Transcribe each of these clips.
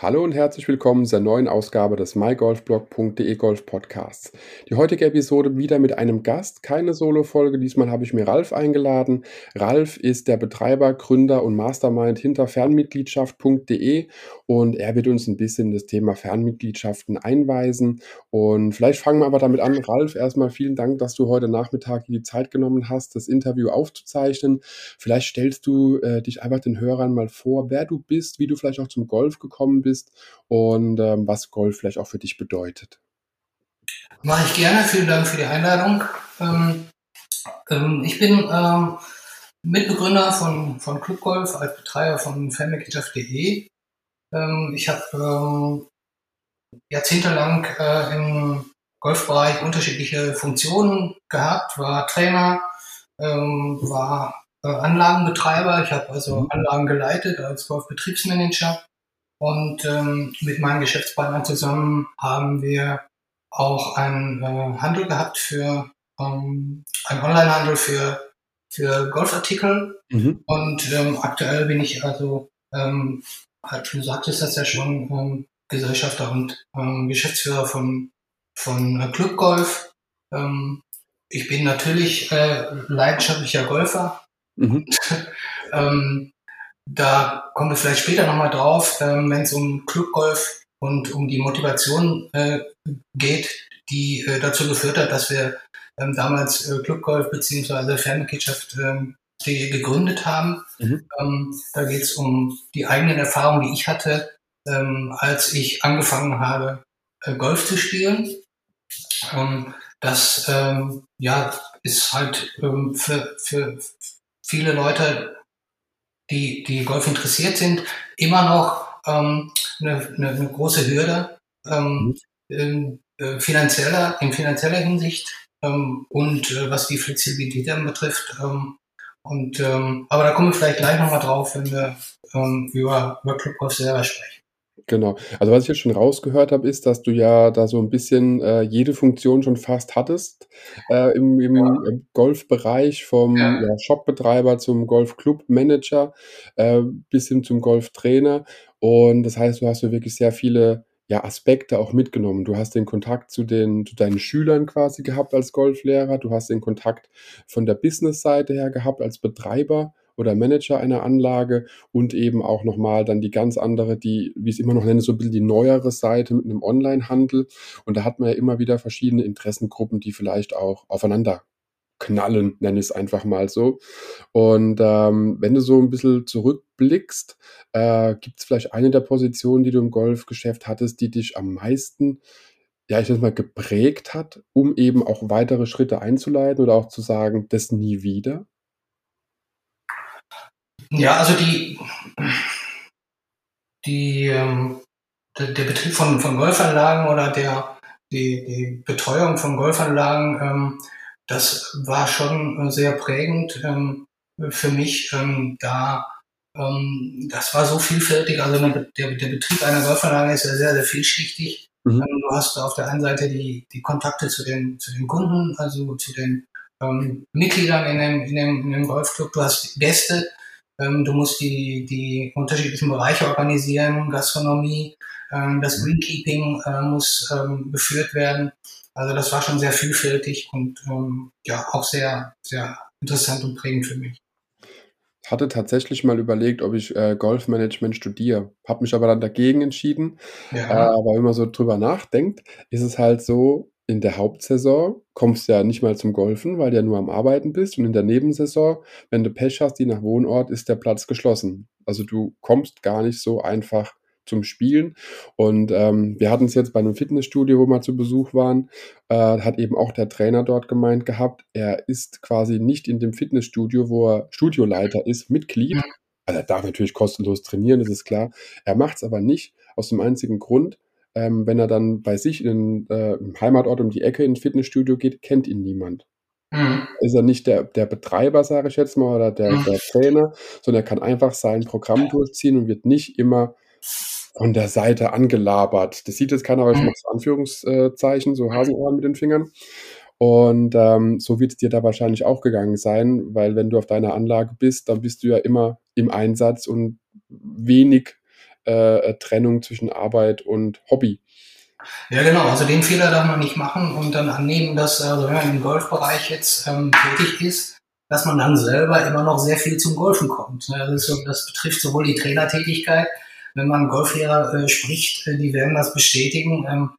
Hallo und herzlich willkommen zur neuen Ausgabe des mygolfblog.de Golf Podcasts. Die heutige Episode wieder mit einem Gast, keine Solo-Folge. Diesmal habe ich mir Ralf eingeladen. Ralf ist der Betreiber, Gründer und Mastermind hinter Fernmitgliedschaft.de und er wird uns ein bisschen das Thema Fernmitgliedschaften einweisen. Und vielleicht fangen wir aber damit an. Ralf, erstmal vielen Dank, dass du heute Nachmittag die Zeit genommen hast, das Interview aufzuzeichnen. Vielleicht stellst du äh, dich einfach den Hörern mal vor, wer du bist, wie du vielleicht auch zum Golf gekommen bist bist und ähm, was Golf vielleicht auch für dich bedeutet. Mache ich gerne. Vielen Dank für die Einladung. Ähm, ähm, ich bin ähm, Mitbegründer von, von Club Golf als Betreiber von Fanmitgliedschaft.de. Ähm, ich habe jahrzehntelang äh, im Golfbereich unterschiedliche Funktionen gehabt, war Trainer, ähm, war äh, Anlagenbetreiber. Ich habe also mhm. Anlagen geleitet als Golfbetriebsmanager und ähm, mit meinen Geschäftspartnern zusammen haben wir auch einen äh, Handel gehabt für ähm, einen Onlinehandel für für Golfartikel. Mhm. Und ähm, aktuell bin ich also, ähm, halt, du sagtest das ja schon, ähm, Gesellschafter und ähm, Geschäftsführer von von äh, Club Golf. Ähm, ich bin natürlich äh, leidenschaftlicher Golfer. Mhm. ähm, da kommen wir vielleicht später nochmal drauf, ähm, wenn es um Clubgolf und um die Motivation äh, geht, die äh, dazu geführt hat, dass wir ähm, damals äh, Clubgolf bzw. Fernmitgliedschaft ähm, gegründet haben. Mhm. Ähm, da geht es um die eigenen Erfahrungen, die ich hatte, ähm, als ich angefangen habe, äh, Golf zu spielen. Ähm, das ähm, ja, ist halt ähm, für, für viele Leute die, die Golf interessiert sind, immer noch ähm, eine, eine, eine große Hürde ähm, mhm. in, äh, finanzieller, in finanzieller Hinsicht ähm, und äh, was die Flexibilität dann betrifft. Ähm, und ähm, aber da kommen wir vielleicht gleich nochmal drauf, wenn wir ähm, über, über Clubgolf selber sprechen. Genau. Also was ich jetzt schon rausgehört habe, ist, dass du ja da so ein bisschen äh, jede Funktion schon fast hattest äh, im, im ja. Golfbereich, vom ja. Ja, Shopbetreiber zum Golfclub-Manager äh, bis hin zum Golftrainer. Und das heißt, du hast so wirklich sehr viele ja, Aspekte auch mitgenommen. Du hast den Kontakt zu den, zu deinen Schülern quasi gehabt als Golflehrer. Du hast den Kontakt von der Business-Seite her gehabt als Betreiber oder Manager einer Anlage und eben auch nochmal dann die ganz andere, die, wie ich es immer noch nenne, so ein bisschen die neuere Seite mit einem Online-Handel. Und da hat man ja immer wieder verschiedene Interessengruppen, die vielleicht auch aufeinander knallen, nenne ich es einfach mal so. Und ähm, wenn du so ein bisschen zurückblickst, äh, gibt es vielleicht eine der Positionen, die du im Golfgeschäft hattest, die dich am meisten, ja, ich nenne mal, geprägt hat, um eben auch weitere Schritte einzuleiten oder auch zu sagen, das nie wieder? Ja, also die, die, ähm, der, der, Betrieb von, von Golfanlagen oder der, die, die Betreuung von Golfanlagen, ähm, das war schon sehr prägend ähm, für mich, ähm, da ähm, das war so vielfältig. Also der, der Betrieb einer Golfanlage ist ja sehr, sehr vielschichtig. Mhm. Ähm, du hast auf der einen Seite die, die Kontakte zu den, zu den Kunden, also zu den ähm, Mitgliedern in dem, in, dem, in dem Golfclub. Du hast Gäste, du musst die, die unterschiedlichen Bereiche organisieren, Gastronomie, ähm, das. Greenkeeping äh, muss ähm, geführt werden. Also das war schon sehr vielfältig und ähm, ja auch sehr, sehr interessant und prägend für mich. Ich hatte tatsächlich mal überlegt, ob ich äh, Golfmanagement studiere, habe mich aber dann dagegen entschieden. Ja. Äh, aber wenn man so drüber nachdenkt, ist es halt so, in der Hauptsaison kommst du ja nicht mal zum Golfen, weil du ja nur am Arbeiten bist. Und in der Nebensaison, wenn du Pech hast, je nach Wohnort, ist der Platz geschlossen. Also du kommst gar nicht so einfach zum Spielen. Und ähm, wir hatten es jetzt bei einem Fitnessstudio, wo wir zu Besuch waren, äh, hat eben auch der Trainer dort gemeint gehabt, er ist quasi nicht in dem Fitnessstudio, wo er Studioleiter ist, Mitglied. Also er darf natürlich kostenlos trainieren, das ist klar. Er macht es aber nicht aus dem einzigen Grund, ähm, wenn er dann bei sich in, äh, im Heimatort um die Ecke ins Fitnessstudio geht, kennt ihn niemand. Mhm. Ist er nicht der, der Betreiber, sage ich jetzt mal, oder der, mhm. der Trainer, sondern er kann einfach sein Programm durchziehen und wird nicht immer von der Seite angelabert. Das sieht jetzt keiner, aber ich mhm. mache Anführungszeichen, so Hasenohren mit den Fingern. Und, ähm, so wird es dir da wahrscheinlich auch gegangen sein, weil wenn du auf deiner Anlage bist, dann bist du ja immer im Einsatz und wenig, äh, Trennung zwischen Arbeit und Hobby. Ja, genau. Also den Fehler darf man nicht machen und dann annehmen, dass, also wenn man im Golfbereich jetzt ähm, tätig ist, dass man dann selber immer noch sehr viel zum Golfen kommt. Das, so, das betrifft sowohl die Trainertätigkeit, wenn man Golflehrer äh, spricht, äh, die werden das bestätigen, ähm,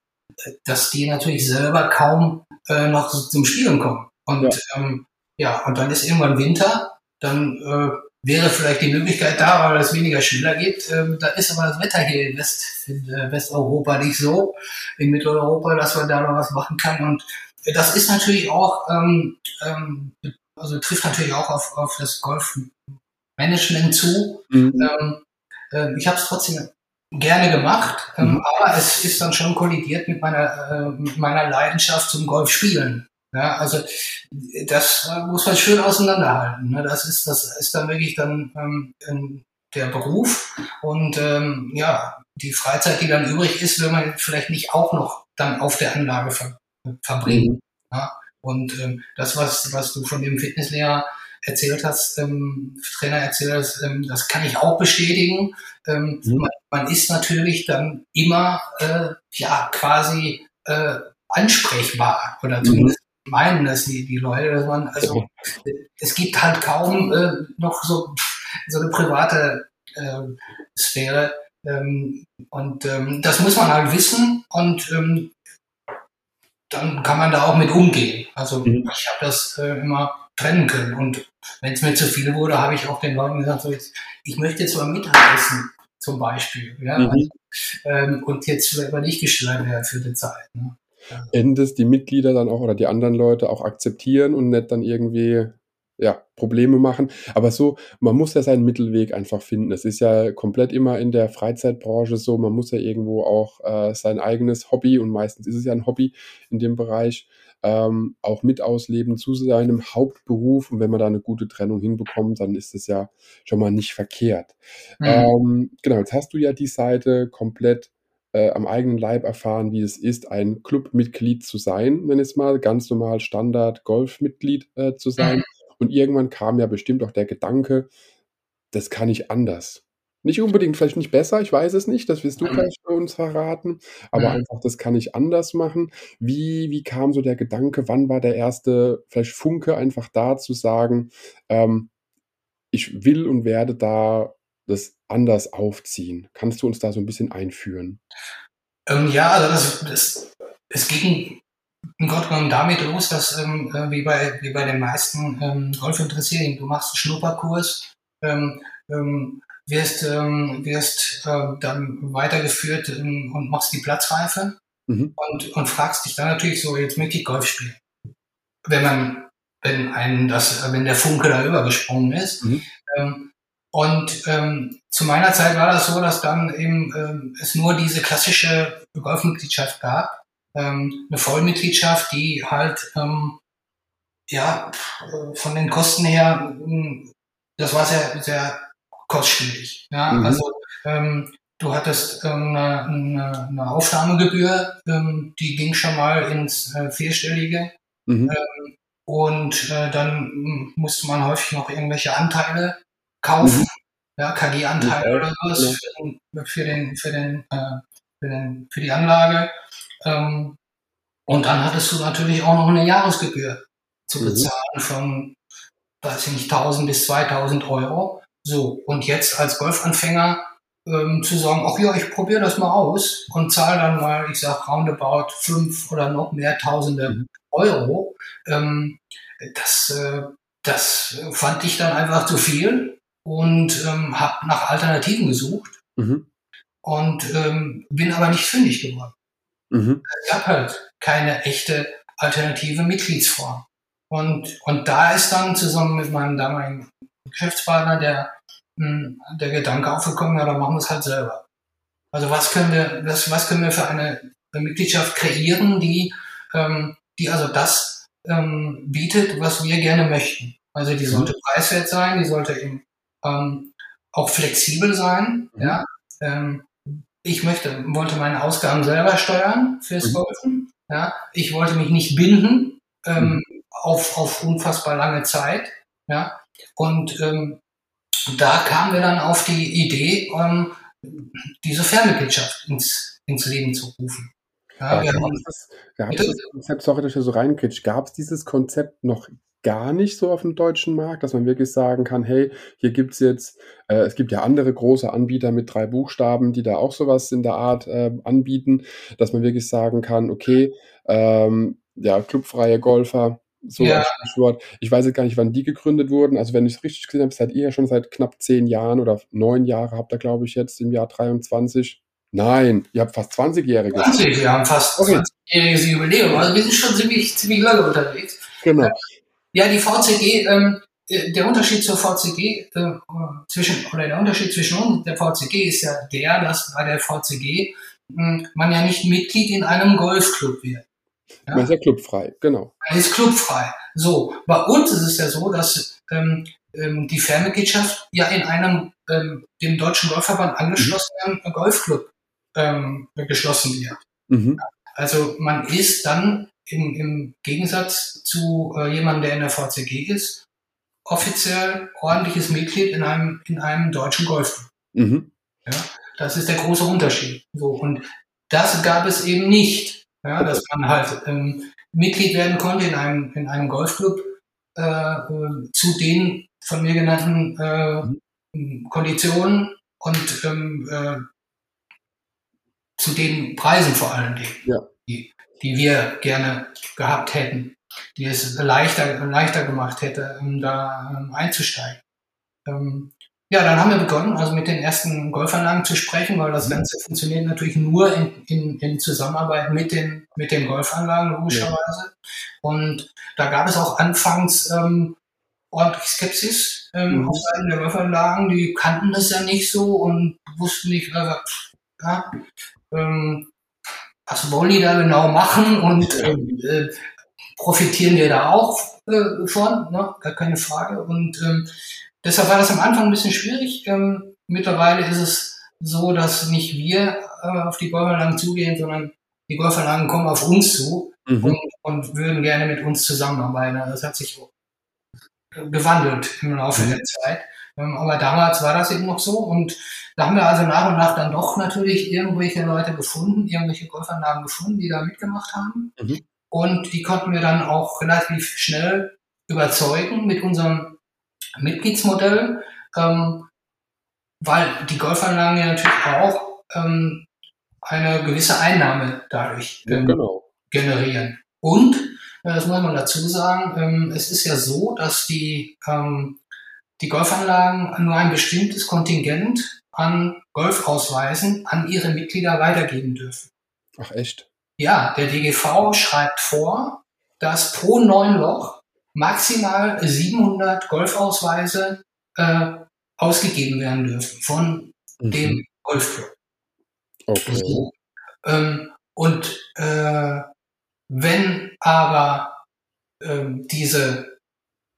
dass die natürlich selber kaum äh, noch zum Spielen kommen. Und ja. Ähm, ja, und dann ist irgendwann Winter, dann äh, wäre vielleicht die Möglichkeit da, weil es weniger Schüler gibt. Ähm, da ist aber das Wetter hier in, West, in äh, Westeuropa nicht so, in Mitteleuropa, dass man da noch was machen kann. Und das ist natürlich auch, ähm, ähm, also trifft natürlich auch auf, auf das Golfmanagement zu. Mhm. Ähm, äh, ich habe es trotzdem gerne gemacht, ähm, mhm. aber es ist dann schon kollidiert mit meiner, äh, mit meiner Leidenschaft zum Golfspielen. Ja, also das äh, muss man schön auseinanderhalten. Ne? Das ist, das ist dann wirklich dann ähm, der Beruf und ähm, ja, die Freizeit, die dann übrig ist, will man vielleicht nicht auch noch dann auf der Anlage ver verbringen. Mhm. Ja? Und ähm, das, was, was du von dem Fitnesslehrer erzählt hast, ähm, Trainer erzählt hast, ähm, das kann ich auch bestätigen. Ähm, mhm. man, man, ist natürlich dann immer äh, ja quasi äh, ansprechbar oder mhm. zumindest meinen das die, die Leute, dass man, also es gibt halt kaum äh, noch so, so eine private äh, Sphäre. Ähm, und ähm, das muss man halt wissen und ähm, dann kann man da auch mit umgehen. Also mhm. ich habe das äh, immer trennen können. Und wenn es mir zu viel wurde, habe ich auch den Leuten gesagt, so jetzt, ich möchte jetzt mal Mittagessen zum Beispiel. Ja? Mhm. Also, und jetzt aber nicht gestört werden für die Zeit. Ne? Endes die Mitglieder dann auch oder die anderen Leute auch akzeptieren und nicht dann irgendwie ja, Probleme machen. Aber so, man muss ja seinen Mittelweg einfach finden. Es ist ja komplett immer in der Freizeitbranche so, man muss ja irgendwo auch äh, sein eigenes Hobby, und meistens ist es ja ein Hobby in dem Bereich, ähm, auch mit ausleben zu seinem Hauptberuf. Und wenn man da eine gute Trennung hinbekommt, dann ist es ja schon mal nicht verkehrt. Mhm. Ähm, genau, jetzt hast du ja die Seite komplett äh, am eigenen Leib erfahren, wie es ist, ein Clubmitglied zu sein, wenn es mal ganz normal Standard Golfmitglied äh, zu sein. Und irgendwann kam ja bestimmt auch der Gedanke, das kann ich anders. Nicht unbedingt, vielleicht nicht besser, ich weiß es nicht, das wirst du vielleicht bei uns verraten, aber mhm. einfach, das kann ich anders machen. Wie, wie kam so der Gedanke, wann war der erste vielleicht Funke einfach da zu sagen, ähm, ich will und werde da das anders aufziehen? Kannst du uns da so ein bisschen einführen? Ähm, ja, also das, das, es ging im Grunde genommen damit los, dass ähm, äh, wie, bei, wie bei den meisten ähm, Golfinteressierten, du machst einen Schnupperkurs, ähm, ähm, wirst, ähm, wirst äh, dann weitergeführt ähm, und machst die Platzreife mhm. und, und fragst dich dann natürlich so, jetzt möchte ich Golf spielen. Wenn man, wenn einen das, wenn der Funke da übergesprungen ist. Mhm. Und ähm, zu meiner Zeit war das so, dass dann eben ähm, es nur diese klassische Golfmitgliedschaft gab, ähm, eine Vollmitgliedschaft, die halt ähm, ja von den Kosten her, das war sehr sehr kostspielig. Ja, mhm. also ähm, du hattest ähm, eine, eine, eine Aufnahmegebühr, ähm, die ging schon mal ins äh, vierstellige. Mhm. Ähm, und äh, dann musste man häufig noch irgendwelche Anteile kaufen, mhm. ja, KG-Anteile oder sowas ja. für, den, für, den, äh, für, den, für die Anlage. Ähm, und dann hattest du natürlich auch noch eine Jahresgebühr zu mhm. bezahlen mhm. von, weiß ich nicht, 1000 bis 2000 Euro. So, und jetzt als Golfanfänger ähm, zu sagen, ach ja, ich probiere das mal aus und zahle dann mal, ich sag roundabout fünf oder noch mehr Tausende mhm. Euro, ähm, das, äh, das fand ich dann einfach zu viel und ähm, habe nach Alternativen gesucht mhm. und ähm, bin aber nicht fündig geworden. Mhm. Es gab halt keine echte alternative Mitgliedsform. Und, und da ist dann zusammen mit meinem damaligen Geschäftspartner der, hm, der Gedanke aufgekommen, ja, dann machen wir es halt selber. Also was können wir, was, was können wir für eine Mitgliedschaft kreieren, die, ähm, die also das ähm, bietet, was wir gerne möchten. Also die sollte mhm. preiswert sein, die sollte eben ähm, auch flexibel sein. Mhm. Ja? Ähm, ich möchte, wollte meine Ausgaben selber steuern fürs mhm. Golfen. Ja? Ich wollte mich nicht binden ähm, mhm. auf, auf unfassbar lange Zeit. Ja? Und ähm, da kamen wir dann auf die Idee, ähm, diese Fernmitgliedschaft ins, ins Leben zu rufen. Ja, wir haben, das, gab das Konzept, sorry, dass ich so reinkritsch, gab es dieses Konzept noch gar nicht so auf dem deutschen Markt, dass man wirklich sagen kann, hey, hier gibt's jetzt, äh, es gibt ja andere große Anbieter mit drei Buchstaben, die da auch sowas in der Art äh, anbieten, dass man wirklich sagen kann, okay, ähm, ja, clubfreie Golfer, so ja. Stichwort. Ich weiß jetzt gar nicht, wann die gegründet wurden. Also wenn ich es richtig gesehen habe, seid ihr ja schon seit knapp zehn Jahren oder neun Jahre habt ihr, glaube ich, jetzt im Jahr 23. Nein, ihr habt fast 20-Jähriges. 20, wir haben fast okay. 20-jähriges Jubiläum. Also wir sind schon ziemlich, ziemlich lange unterwegs. Genau. Ja, die VCG, ähm, äh, der Unterschied zur VCG, äh, zwischen, oder der Unterschied zwischen uns und der VCG ist ja der, dass bei der VCG mh, hm, man ja nicht Mitglied in einem Golfclub wird. Ja? Man ist ja clubfrei, genau. Man ist clubfrei. So, bei uns ist es ja so, dass ähm, ähm, die Fernmitgliedschaft ja in einem ähm, dem Deutschen Golfverband angeschlossenen mhm. Golfclub ähm, geschlossen wird. Mhm. Also man ist dann im, im Gegensatz zu äh, jemandem, der in der VCG ist, offiziell ordentliches Mitglied in einem, in einem deutschen Golfclub. Mhm. Ja, das ist der große Unterschied. So, und das gab es eben nicht, ja, dass man halt ähm, Mitglied werden konnte in einem, in einem Golfclub äh, äh, zu den von mir genannten äh, mhm. Konditionen und ähm, äh, zu den Preisen vor allen Dingen, ja. die, die wir gerne gehabt hätten, die es leichter, leichter gemacht hätte, um da um, einzusteigen. Ähm, ja, dann haben wir begonnen, also mit den ersten Golfanlagen zu sprechen, weil das Ganze funktioniert natürlich nur in, in, in Zusammenarbeit mit den, mit den Golfanlagen, logischerweise. Ja. Und da gab es auch anfangs ähm, ordentlich Skepsis ähm, mhm. auf Seiten der Golfanlagen. Die kannten das ja nicht so und wussten nicht, äh, ja, ähm, was wollen die da genau machen und ähm, äh, profitieren wir da auch äh, von, ne? gar keine Frage. Und ähm, deshalb war das am Anfang ein bisschen schwierig. Ähm, mittlerweile ist es so, dass nicht wir äh, auf die Golfanlagen zugehen, sondern die Golfanlagen kommen auf uns zu mhm. und, und, würden gerne mit uns zusammenarbeiten. Das hat sich gewandelt im Laufe mhm. der Zeit. Ähm, aber damals war das eben noch so und da haben wir also nach und nach dann doch natürlich irgendwelche Leute gefunden, irgendwelche Golfanlagen gefunden, die da mitgemacht haben. Mhm. Und die konnten wir dann auch relativ schnell überzeugen mit unserem Mitgliedsmodell, ähm, weil die Golfanlagen ja natürlich auch ähm, eine gewisse Einnahme dadurch ähm, ja, genau. generieren. Und, äh, das muss man dazu sagen, ähm, es ist ja so, dass die, ähm, die Golfanlagen nur ein bestimmtes Kontingent an Golfausweisen an ihre Mitglieder weitergeben dürfen. Ach echt? Ja, der DGV schreibt vor, dass pro neun Loch maximal 700 Golfausweise äh, ausgegeben werden dürfen von mhm. dem Golfclub. Okay. So. Ähm, und äh, wenn aber ähm, diese,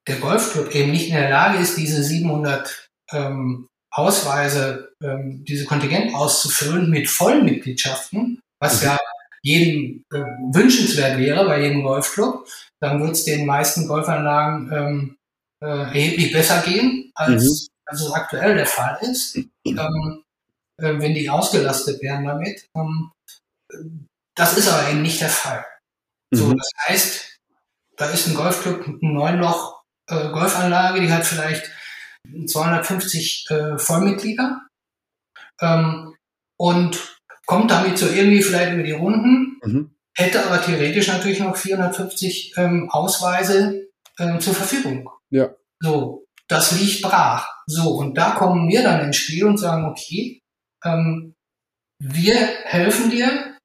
der Golfclub eben nicht in der Lage ist, diese 700 ähm, Ausweise, ähm, diese Kontingent auszufüllen mit Vollmitgliedschaften, was mhm. ja jedem äh, wünschenswert wäre bei jedem Golfclub, dann wird es den meisten Golfanlagen ähm, äh, erheblich besser gehen, als, mhm. als es aktuell der Fall ist, ähm, äh, wenn die ausgelastet werden damit. Ähm, das ist aber eben nicht der Fall. Mhm. So, das heißt, da ist ein Golfclub mit einem Neunloch äh, Golfanlage, die hat vielleicht 250 äh, Vollmitglieder ähm, und kommt damit so irgendwie vielleicht über die Runden, mhm. hätte aber theoretisch natürlich noch 450 ähm, Ausweise äh, zur Verfügung. Ja. So, das liegt brach. So, und da kommen wir dann ins Spiel und sagen, okay, ähm, wir helfen dir,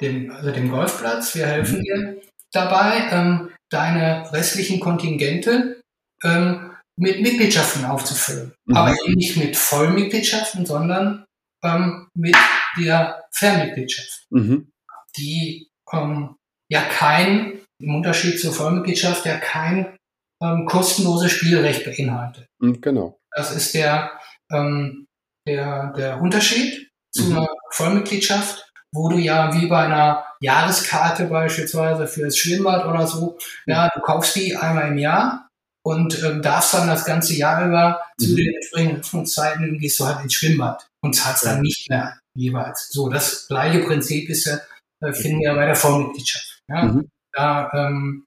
dem, also dem Golfplatz, wir helfen mhm. dir dabei, ähm, deine restlichen Kontingente ähm, mit Mitgliedschaften aufzufüllen. Mhm. Aber eben nicht mit Vollmitgliedschaften, sondern ähm, mit der Fernmitgliedschaft, mhm. die ähm, ja kein, im Unterschied zur Vollmitgliedschaft, ja kein ähm, kostenloses Spielrecht beinhaltet. Mhm, genau. Das ist der, ähm, der, der Unterschied zu mhm. einer Vollmitgliedschaft, wo du ja wie bei einer Jahreskarte beispielsweise für das Schwimmbad oder so, ja, du kaufst die einmal im Jahr und ähm, darfst dann das ganze Jahr über zu Mhm. den entsprechenden Öffnungszeiten gehst du halt ins Schwimmbad und zahlst dann nicht mehr jeweils. So, das gleiche Prinzip ist ja, äh, finden wir bei der Vollmitgliedschaft. Ja? Mhm. Da ähm,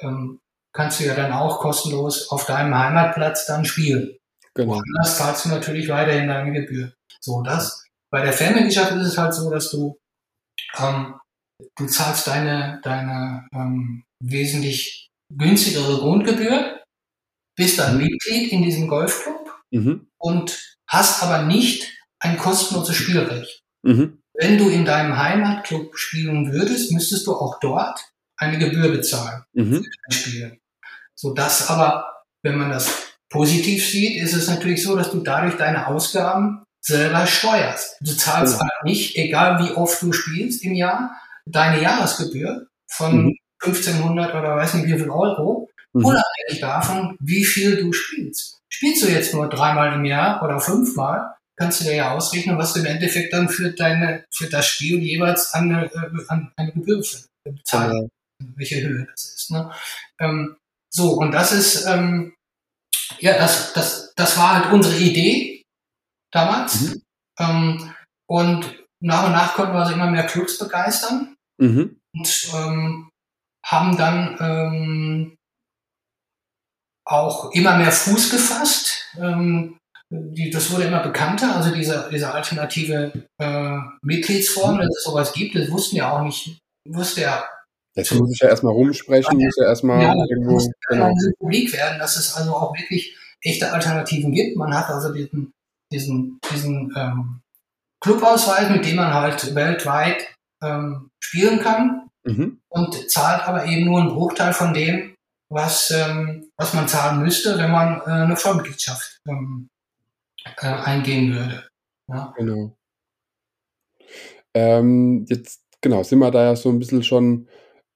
ähm, kannst du ja dann auch kostenlos auf deinem Heimatplatz dann spielen. Genau. Woanders zahlst du natürlich weiterhin deine Gebühr. So, das. Bei der Fernmitgliedschaft ist es halt so, dass du, ähm, du zahlst deine, deine ähm, wesentlich günstigere Grundgebühr, bist dann. Mitglied in diesem Golfclub Mhm. und hast aber nicht ein kostenloses Spielrecht. Mhm. Wenn du in deinem Heimatclub spielen würdest, müsstest du auch dort eine Gebühr bezahlen. Mhm. spielen. So dass aber, wenn man das positiv sieht, ist es natürlich so, dass du dadurch deine Ausgaben selber steuerst. Du zahlst Ja. halt nicht, egal wie oft du spielst im Jahr, deine Jahresgebühr von Mhm. 1500 oder weiß nicht wie viel Euro, Mhm. unabhängig davon, wie viel du spielst. Spielst du jetzt nur dreimal im Jahr oder fünfmal, kannst du dir ja ausrechnen, was du im Endeffekt dann für deine, für das Spiel jeweils an, eine, äh, an eine Gebühr bezahlst Genau. welche Höhe das ist. Ne? Ähm, so, und das ist, ähm, ja, das, das, das war halt unsere Idee damals. Mhm. Ähm, und nach und nach konnten wir also immer mehr Clubs begeistern Mhm. und ähm, haben dann ähm, auch immer mehr Fuß gefasst. Ähm, die, das wurde immer bekannter, also diese, diese alternative äh, Mitgliedsform, Mhm. dass es sowas gibt, das wussten ja auch nicht, wusste ja Jetzt muss ich ja erstmal rumsprechen, muss ja erstmal Ja, irgendwo. muss genau. Publik werden, dass es also auch wirklich echte Alternativen gibt. Man hat also diesen, diesen, diesen ähm, Clubausweis, mit dem man halt weltweit ähm, spielen kann Mhm. und zahlt aber eben nur einen Bruchteil von dem, was, ähm, was man zahlen müsste, wenn man äh, eine Vollmitgliedschaft ähm, äh, eingehen würde. Ja. Genau. Ähm, jetzt, genau, sind wir da ja so ein bisschen schon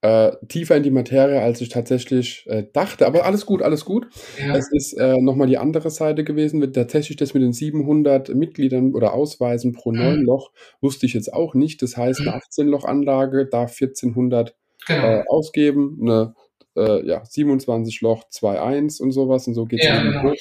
äh, tiefer in die Materie, als ich tatsächlich äh, dachte. Aber alles gut, alles gut. Ja. Es ist äh, nochmal die andere Seite gewesen. Mit, tatsächlich das mit den 700 Mitgliedern oder Ausweisen pro Mhm. neun Loch wusste ich jetzt auch nicht. Das heißt, eine Mhm. 18-Loch-Anlage darf 1400 Genau. äh, ausgeben. Eine äh, ja, 27 Loch 2.1 und sowas und so geht es Ja, genau.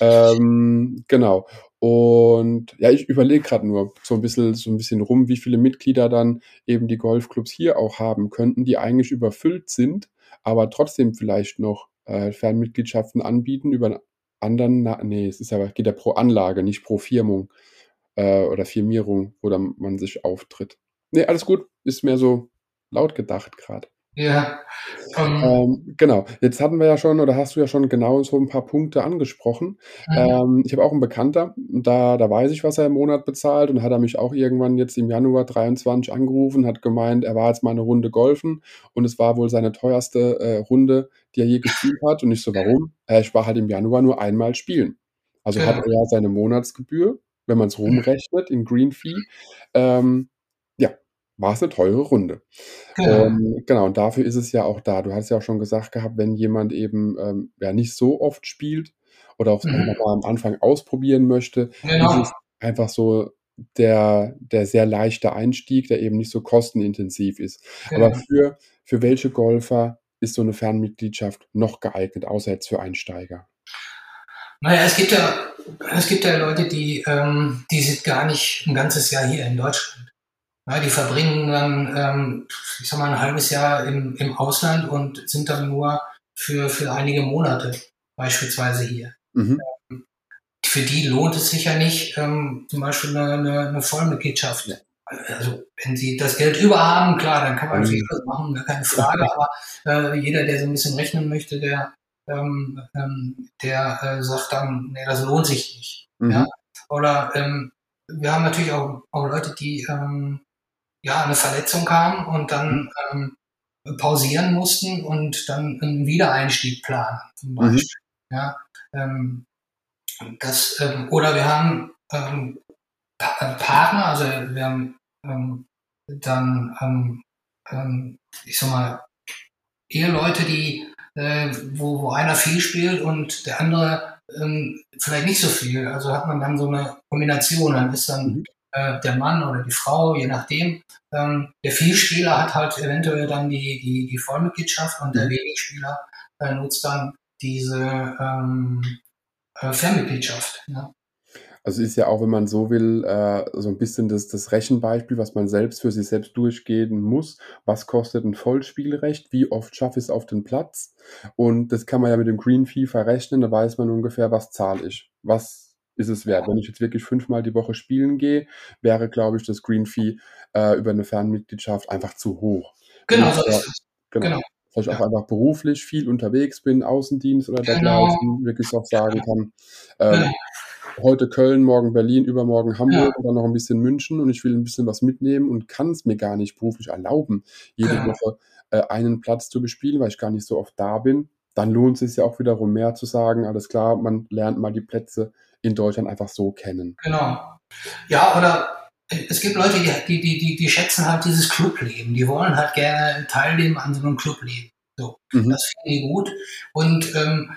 Ähm, genau. Und ja, ich überlege gerade nur so ein bisschen, so ein bisschen rum, wie viele Mitglieder dann eben die Golfclubs hier auch haben könnten, die eigentlich überfüllt sind, aber trotzdem vielleicht noch äh, Fernmitgliedschaften anbieten über einen anderen, na, nee, es ist aber, geht ja pro Anlage, nicht pro Firmung äh, oder Firmierung, wo dann man sich auftritt. Nee, alles gut, ist mehr so laut gedacht gerade. Ja. Ähm, Ähm, genau, jetzt hatten wir ja schon oder hast du ja schon genau so ein paar Punkte angesprochen. mhm. Ähm, ich habe auch einen Bekannter, da da weiß ich, was er im Monat bezahlt und hat er mich auch irgendwann jetzt im Januar 23 angerufen, hat gemeint, er war jetzt mal eine Runde golfen und es war wohl seine teuerste, äh, Runde, die er je gespielt hat und ich so: „Warum?“ „Äh, ich war halt im Januar nur einmal spielen.“ Also hat Genau. er seine Monatsgebühr, wenn man's rumrechnet in Green Fee, ähm, ja, war's 'ne teure Runde. Genau. Und genau, und dafür ist es ja auch da. Du hast ja auch schon gesagt gehabt, wenn jemand eben, ähm, ja, nicht so oft spielt oder auch Mhm. einfach mal am Anfang ausprobieren möchte, ist Genau. es einfach so der der sehr leichte Einstieg, der eben nicht so kostenintensiv ist. Aber Genau. für für welche Golfer ist so 'ne Fernmitgliedschaft noch geeignet, außer jetzt für Einsteiger? Na ja, es gibt ja es gibt ja Leute, die ähm, die sind gar nicht 'n ganzes Jahr hier in Deutschland. Ja, die verbringen dann, ähm, ich sage mal, 'n halbes Jahr im im Ausland und sind dann nur für für einige Monate beispielsweise hier. Mhm. Ähm, für die lohnt es sich ja nicht, ähm, zum Beispiel 'ne 'ne 'ne Vollmitgliedschaft Ja. also, wenn sie das Geld über haben, klar, dann kann man natürlich Mhm. alles machen, gar keine Frage, aber, äh, jeder, der so 'n bisschen rechnen möchte, der ähm, ähm, der, äh, sagt dann: „Ne, das lohnt sich nicht.“ Ja? Mhm. Oder, ähm, wir haben natürlich auch auch Leute, die, ähm, ja, 'ne Verletzung haben und Mhm. dann, ähm, pausieren mussten und dann 'n Wiedereinstieg planen zum Mhm. Beispiel, ja? Ähm, das, ähm oder wir haben, ähm, Pa äh, Partner, also, wir haben, ähm, dann, ähm, ähm, ich sage mal, Eheleute, die äh, wo wo einer viel spielt und der andere, ähm, vielleicht nicht so viel. Also, hat man dann so 'ne Kombination. Dann ist dann Mhm. Äh, der Mann oder die Frau, je nachdem. Ähm, der Vielspieler hat halt eventuell dann die, die, die Vollmitgliedschaft und der Mhm. Wenigspieler äh, nutzt dann diese ähm, äh, Fernmitgliedschaft. Ja. Also ist ja auch, wenn man so will, äh, so ein bisschen das, das Rechenbeispiel, was man selbst für sich selbst durchgehen muss. Was kostet ein Vollspielrecht? Wie oft schaffe ich es auf den Platz? Und das kann man ja mit dem Green Fee verrechnen. Da weiß man ungefähr, was zahle ich? Was ist es wert? Wenn ich jetzt wirklich fünfmal die Woche spielen gehe, wäre, glaube ich, das Green Fee äh, über eine Fernmitgliedschaft einfach zu hoch. Genau, so ist es. genau, Genau. weil ich auch Ja. einfach beruflich viel unterwegs bin, Außendienst oder Genau. dergleichen, wirklich auch sagen kann, ähm, Genau. heute Köln, morgen Berlin, übermorgen Ja. Hamburg und dann noch ein bisschen München und ich will ein bisschen was mitnehmen und kann es mir gar nicht beruflich erlauben, jede Genau. Woche äh, einen Platz zu bespielen, weil ich gar nicht so oft da bin. Dann lohnt es sich ja auch wiederum mehr zu sagen, alles klar, man lernt mal die Plätze in Deutschland einfach so kennen. Genau. Ja, oder es gibt Leute, die, die, die, die, schätzen halt dieses Clubleben. Die wollen halt gerne teilnehmen an so einem Clubleben. So, Mhm. das finden die gut. Und ähm,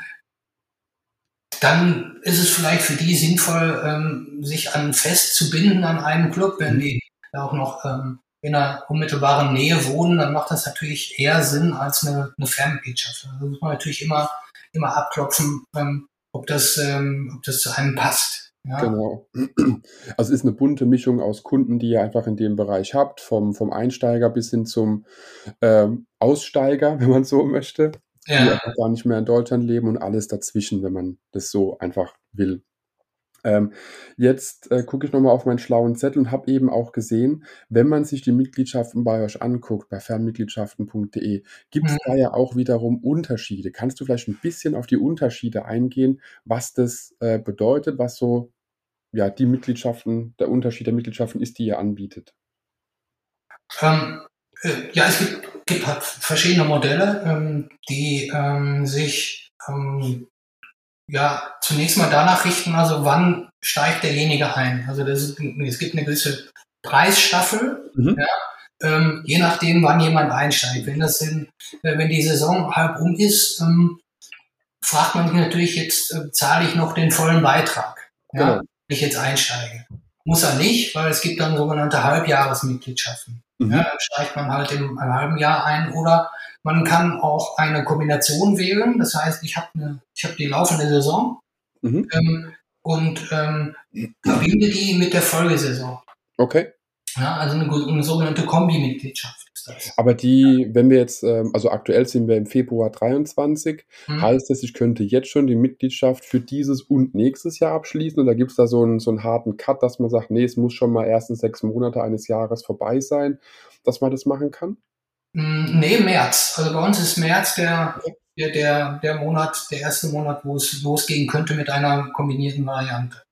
dann ist es vielleicht für die sinnvoll, ähm, sich an Fest zu binden an einen Club, wenn Mhm. die da auch noch ähm, in einer unmittelbaren Nähe wohnen, dann macht das natürlich eher Sinn als eine, eine Fernmitgliedschaft. Also muss man natürlich immer, immer abklopfen, ähm, ob, das, ähm, ob das zu einem passt. Ja? Genau. Also es ist eine bunte Mischung aus Kunden, die ihr einfach in dem Bereich habt, vom, vom Einsteiger bis hin zum ähm, Aussteiger, wenn man so möchte, die Ja, einfach gar nicht mehr in Deutschland leben und alles dazwischen, wenn man das so einfach will. Ähm, jetzt äh, gucke ich nochmal auf meinen schlauen Zettel und habe eben auch gesehen, wenn man sich die Mitgliedschaften bei euch anguckt, bei fernmitgliedschaften.de, gibt es Mhm. da ja auch wiederum Unterschiede. Kannst du vielleicht ein bisschen auf die Unterschiede eingehen, was das äh, bedeutet, was so ja, die Mitgliedschaften, der Unterschied der Mitgliedschaften ist, die ihr anbietet? ähm, äh, ja es gibt, gibt halt verschiedene Modelle, ähm, die ähm, sich ähm, ja zunächst mal danach richten, also wann steigt derjenige ein. Also das ist, es gibt eine gewisse Preisstaffel, Mhm. ähm, je nachdem, wann jemand einsteigt. Wenn das in, äh, wenn die Saison halb um ist, ähm, fragt man sich natürlich jetzt, äh, zahle ich noch den vollen Beitrag, ja, Genau. wenn ich jetzt einsteige. Muss er nicht, weil es gibt dann sogenannte Halbjahresmitgliedschaften. Mhm. Ja, dann steigt man halt im halben Jahr ein oder man kann auch eine Kombination wählen. Das heißt, ich habe habe die laufende Saison Mhm. ähm, und ähm, verbinde die mit der Folgesaison. Okay. Ja, also eine, eine sogenannte Kombi-Mitgliedschaft das. Aber die, wenn wir jetzt, ähm, also aktuell sind wir im Februar 23, Hm. heißt das, ich könnte jetzt schon die Mitgliedschaft für dieses und nächstes Jahr abschließen? Oder gibt es da so einen, so einen harten Cut, dass man sagt, nee, es muss schon mal erst in sechs Monate eines Jahres vorbei sein, dass man das machen kann? Mm, Nee, März. Also bei uns ist März der, der, der, der Monat, der erste Monat, wo es losgehen könnte mit einer kombinierten Variante.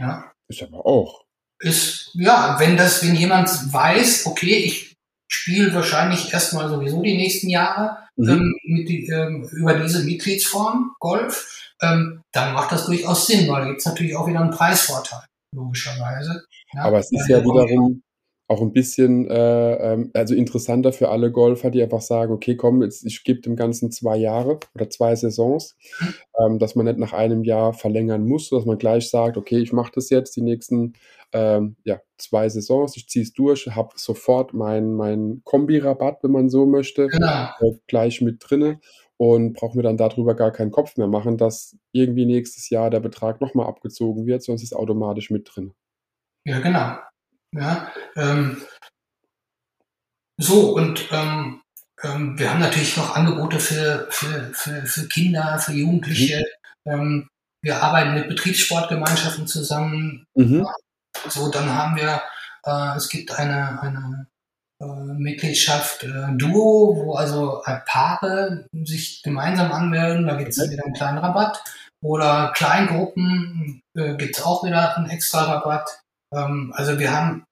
Ja. Ich aber auch. ist, ja, wenn das, wenn jemand weiß, okay, ich spiele wahrscheinlich erstmal sowieso die nächsten Jahre Mhm. ähm, mit, ähm, über diese Mitgliedsform Golf, ähm, dann macht das durchaus Sinn, weil da gibt es natürlich auch wieder einen Preisvorteil, logischerweise. Ja, Aber es ist ja wiederum auch ein bisschen äh, ähm, also interessanter für alle Golfer, die einfach sagen, okay, komm, jetzt, ich gebe dem Ganzen zwei Jahre oder zwei Saisons, Mhm. ähm, dass man nicht nach einem Jahr verlängern muss, dass man gleich sagt, okay, ich mache das jetzt die nächsten ähm, ja, zwei Saisons, ich ziehe es durch, habe sofort meinen mein Kombi-Rabatt, wenn man so möchte, Genau, äh, gleich mit drinne und brauche mir dann darüber gar keinen Kopf mehr machen, dass irgendwie nächstes Jahr der Betrag nochmal abgezogen wird, sonst ist es automatisch mit drin. ja, genau. Ja, ähm, so, und ähm, ähm, wir haben natürlich noch Angebote für, für, für, für Kinder, für Jugendliche. Ähm, wir arbeiten mit Betriebssportgemeinschaften zusammen. Mhm. So, dann haben wir, äh, es gibt eine, eine äh, Mitgliedschaft äh, Duo, wo also Paare sich gemeinsam anmelden, da gibt es Okay. wieder einen kleinen Rabatt. Oder Kleingruppen äh, gibt es auch wieder einen extra Rabatt. Ähm, also wir haben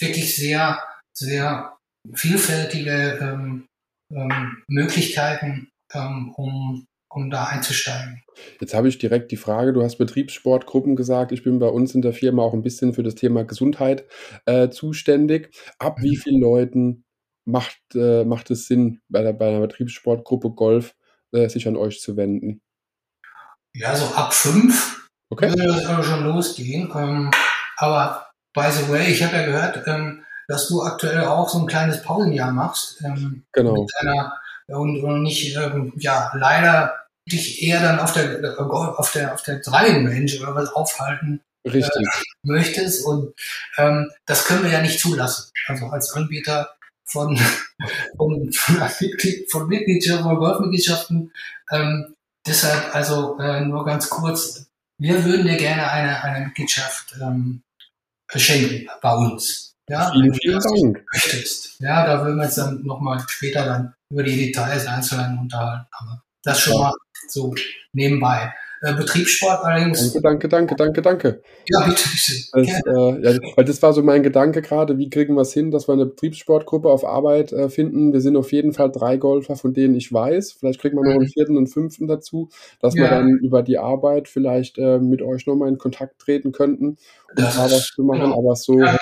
wirklich sehr, sehr vielfältige ähm, ähm, Möglichkeiten, ähm, um, um da einzusteigen. Jetzt habe ich direkt die Frage, du hast Betriebssportgruppen gesagt, ich bin bei uns in der Firma auch ein bisschen für das Thema Gesundheit äh, zuständig. Ab wie Mhm. vielen Leuten macht, äh, macht es Sinn, bei, der, bei einer Betriebssportgruppe Golf äh, sich an euch zu wenden? Ja, so ab fünf Okay? würde das schon losgehen. Ähm, aber by the way, ich habe ja gehört, ähm, dass du aktuell auch so ein kleines Pausenjahr machst. Ähm, genau. Deiner, und, und nicht, ähm, ja, leider dich eher dann auf der, äh, auf der, auf der Driving Range oder was aufhalten Richtig. Äh, möchtest. Und ähm, das können wir ja nicht zulassen. Also als Anbieter von, von, von, von Mitgliedschaften, von Golfmitgliedschaften. Ähm, deshalb also äh, nur ganz kurz, wir würden dir gerne eine, eine Mitgliedschaft ähm, schenken bei uns. Ja, vielen, vielen Dank. Möchtest. Ja, da würden wir uns dann nochmal später dann über die Details einzeln unterhalten. Aber das schon ja. mal so nebenbei. Äh, Betriebssport allerdings. Danke, danke, danke, danke. Ja, bitte, bitte. Das, äh, ja, weil das war so mein Gedanke gerade, wie kriegen wir es hin, dass wir eine Betriebssportgruppe auf Arbeit äh, finden. Wir sind auf jeden Fall drei Golfer, von denen ich weiß. Vielleicht kriegen wir noch einen mhm. vierten und fünften dazu, dass ja. wir dann über die Arbeit vielleicht äh, mit euch nochmal in Kontakt treten könnten, um das da was zu machen. Genau. Aber so. Ja,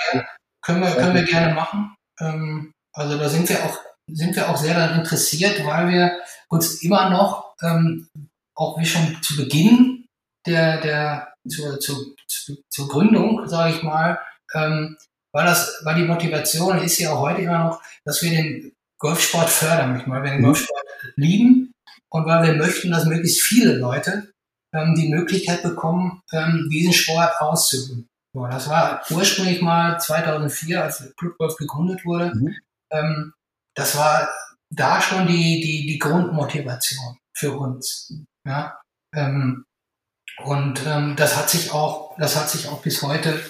können wir, können wir gerne machen. Ähm, also da sind wir auch sind wir auch sehr daran interessiert, weil wir uns immer noch ähm, auch wie schon zu Beginn der, der zur, zu, zu, zur Gründung, sage ich mal, ähm, war das, war die Motivation ist ja auch heute immer noch, dass wir den Golfsport fördern, weil wir den mhm. Golfsport lieben und weil wir möchten, dass möglichst viele Leute ähm, die Möglichkeit bekommen, ähm, diesen Sport auszuüben. So, das war ursprünglich mal 2004, als Club Golf gegründet wurde. Mhm. Ähm, das war da schon die, die, die Grundmotivation für uns. Ja? Ähm, und ähm, das hat sich auch, das hat sich auch bis heute,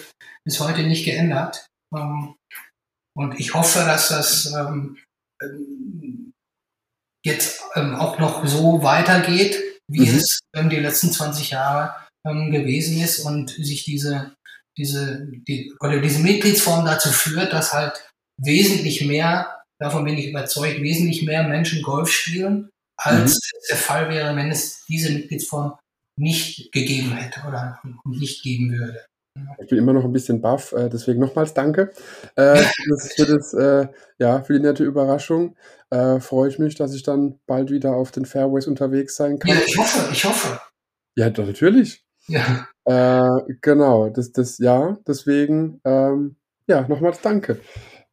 bis heute nicht geändert. Ähm, und ich hoffe, dass das ähm, jetzt ähm, auch noch so weitergeht, wie mhm. es ähm, die letzten 20 Jahre ähm, gewesen ist und sich diese, diese, die, oder diese Mitgliedsform dazu führt, dass halt wesentlich mehr, davon bin ich überzeugt, wesentlich mehr Menschen Golf spielen als mhm. der Fall wäre, wenn es diese Mitgliedsform nicht gegeben hätte oder nicht geben würde. Ich bin immer noch ein bisschen baff, äh, deswegen nochmals danke äh, für, das, für, das, äh, ja, für die nette Überraschung. Äh, freue ich mich, dass ich dann bald wieder auf den Fairways unterwegs sein kann. Ja, ich hoffe, ich hoffe. Ja, doch, natürlich. Ja. Genau, das, das, ja, deswegen, ähm, ja, nochmals danke.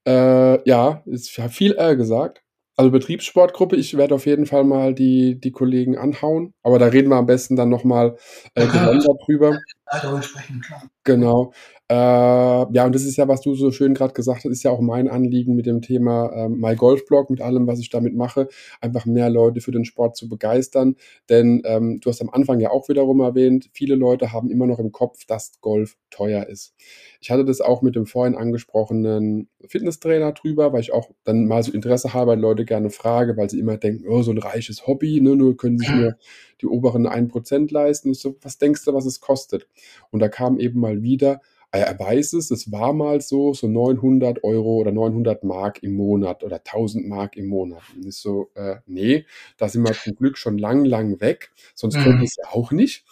Ja, ich habe viel R gesagt. Also Betriebssportgruppe, ich werde auf jeden Fall mal die, die Kollegen anhauen, aber da reden wir am besten dann nochmal äh, gesondert drüber. Darüber sprechen, klar. Genau. Äh, ja, und das ist ja, was du so schön gerade gesagt hast, ist ja auch mein Anliegen mit dem Thema ähm, MyGolfblog, mit allem, was ich damit mache, einfach mehr Leute für den Sport zu begeistern. Denn ähm, du hast am Anfang ja auch wiederum erwähnt, viele Leute haben immer noch im Kopf, dass Golf teuer ist. Ich hatte das auch mit dem vorhin angesprochenen Fitnesstrainer drüber, weil ich auch dann mal so Interesse habe, weil Leute gerne frage, weil sie immer denken, oh, so ein reiches Hobby, ne, nur können sich nur die oberen 1% leisten. Ich so, was denkst du, was es kostet? Und da kam eben mal wieder, er weiß es, es war mal so, so 900 Euro oder 900 Mark im Monat oder 1000 Mark im Monat. Und ich so, äh, nee, da sind wir zum Glück schon lang, lang weg, sonst mhm. könnte ich es ja auch nicht.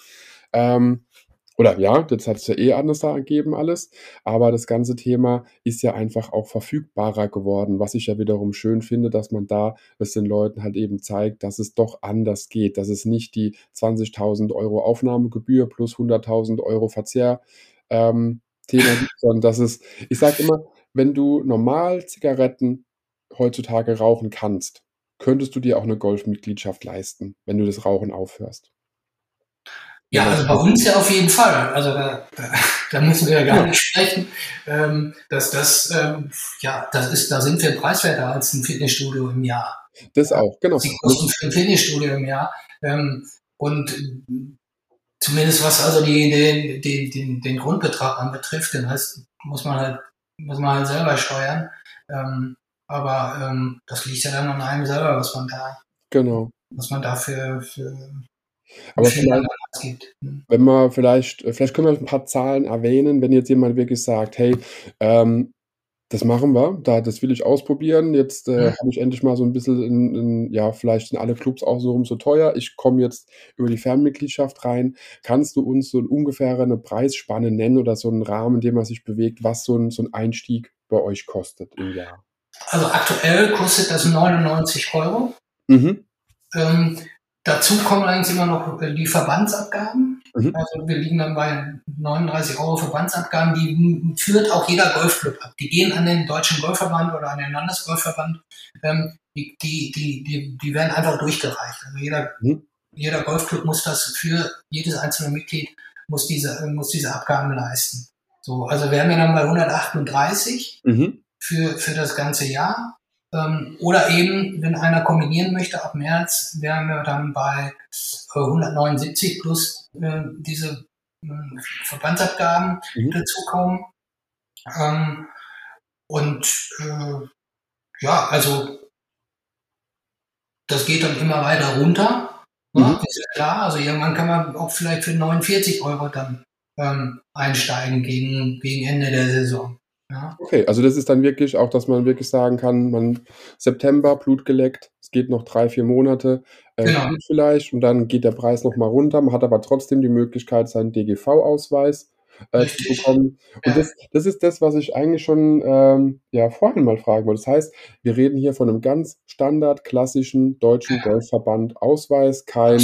Ähm, oder ja, das hat es ja eh anders da gegeben alles, aber das ganze Thema ist ja einfach auch verfügbarer geworden, was ich ja wiederum schön finde, dass man da es den Leuten halt eben zeigt, dass es doch anders geht, dass es nicht die 20.000 Euro Aufnahmegebühr plus 100.000 Euro Verzehr ähm, Thema gibt, sondern dass es, ich sage immer, wenn du normal Zigaretten heutzutage rauchen kannst, könntest du dir auch eine Golfmitgliedschaft leisten, wenn du das Rauchen aufhörst. Ja, also bei uns ja auf jeden Fall. Also da, da, da müssen wir ja gar nicht sprechen. Ähm, dass das, ähm, ja, das ist, da sind wir preiswerter als ein Fitnessstudio im Jahr. Das auch, genau. Die Kosten für ein Fitnessstudio im Jahr. Ähm, und zumindest was also die, den, den, den, den Grundbetrag anbetrifft, den heißt, muss man halt, muss man halt selber steuern. Ähm, aber ähm, das liegt ja dann an einem selber, was man da, genau. was man da für, aber vielleicht, hm. wenn man vielleicht, vielleicht können wir ein paar Zahlen erwähnen, wenn jetzt jemand wirklich sagt, hey, ähm, das machen wir, da, das will ich ausprobieren. Jetzt äh, habe ich endlich mal so ein bisschen, in, in, ja, vielleicht sind alle Clubs auch so rum so teuer. Ich komme jetzt über die Fernmitgliedschaft rein. Kannst du uns so ungefähr eine Preisspanne nennen oder so einen Rahmen, in dem man sich bewegt, was so ein, so ein Einstieg bei euch kostet im Jahr? Also aktuell kostet das 99 Euro. Mhm. Ähm, Dazu kommen allerdings immer noch äh, die Verbandsabgaben. Mhm. Also wir liegen dann bei 39 Euro Verbandsabgaben, die führt auch jeder Golfclub ab. Die gehen an den Deutschen Golfverband oder an den Landesgolfverband. Ähm, die, die, die, die, die werden einfach durchgereicht. Also jeder, mhm. jeder Golfclub muss das für jedes einzelne Mitglied muss diese, muss diese Abgaben leisten. So, also wären wir dann bei 138 mhm. für, für das ganze Jahr. Ähm, oder eben, wenn einer kombinieren möchte, ab März wären wir dann bei äh, 179 plus äh, diese äh, Verbandsabgaben mhm. dazukommen. Ähm, und äh, ja, also das geht dann immer weiter runter. Mhm. Ja, ist ja klar. Also irgendwann kann man auch vielleicht für 49 Euro dann ähm, einsteigen gegen, gegen Ende der Saison. Ja. Okay, also das ist dann wirklich auch, dass man wirklich sagen kann, man September, Blut geleckt, es geht noch drei, vier Monate, äh, genau. vielleicht, und dann geht der Preis nochmal runter. Man hat aber trotzdem die Möglichkeit, seinen DGV-Ausweis äh, zu bekommen. Und ja. das, das ist das, was ich eigentlich schon ähm, ja, vorhin mal fragen wollte. Das heißt, wir reden hier von einem ganz standard klassischen deutschen ja. Golfverband Ausweis, kein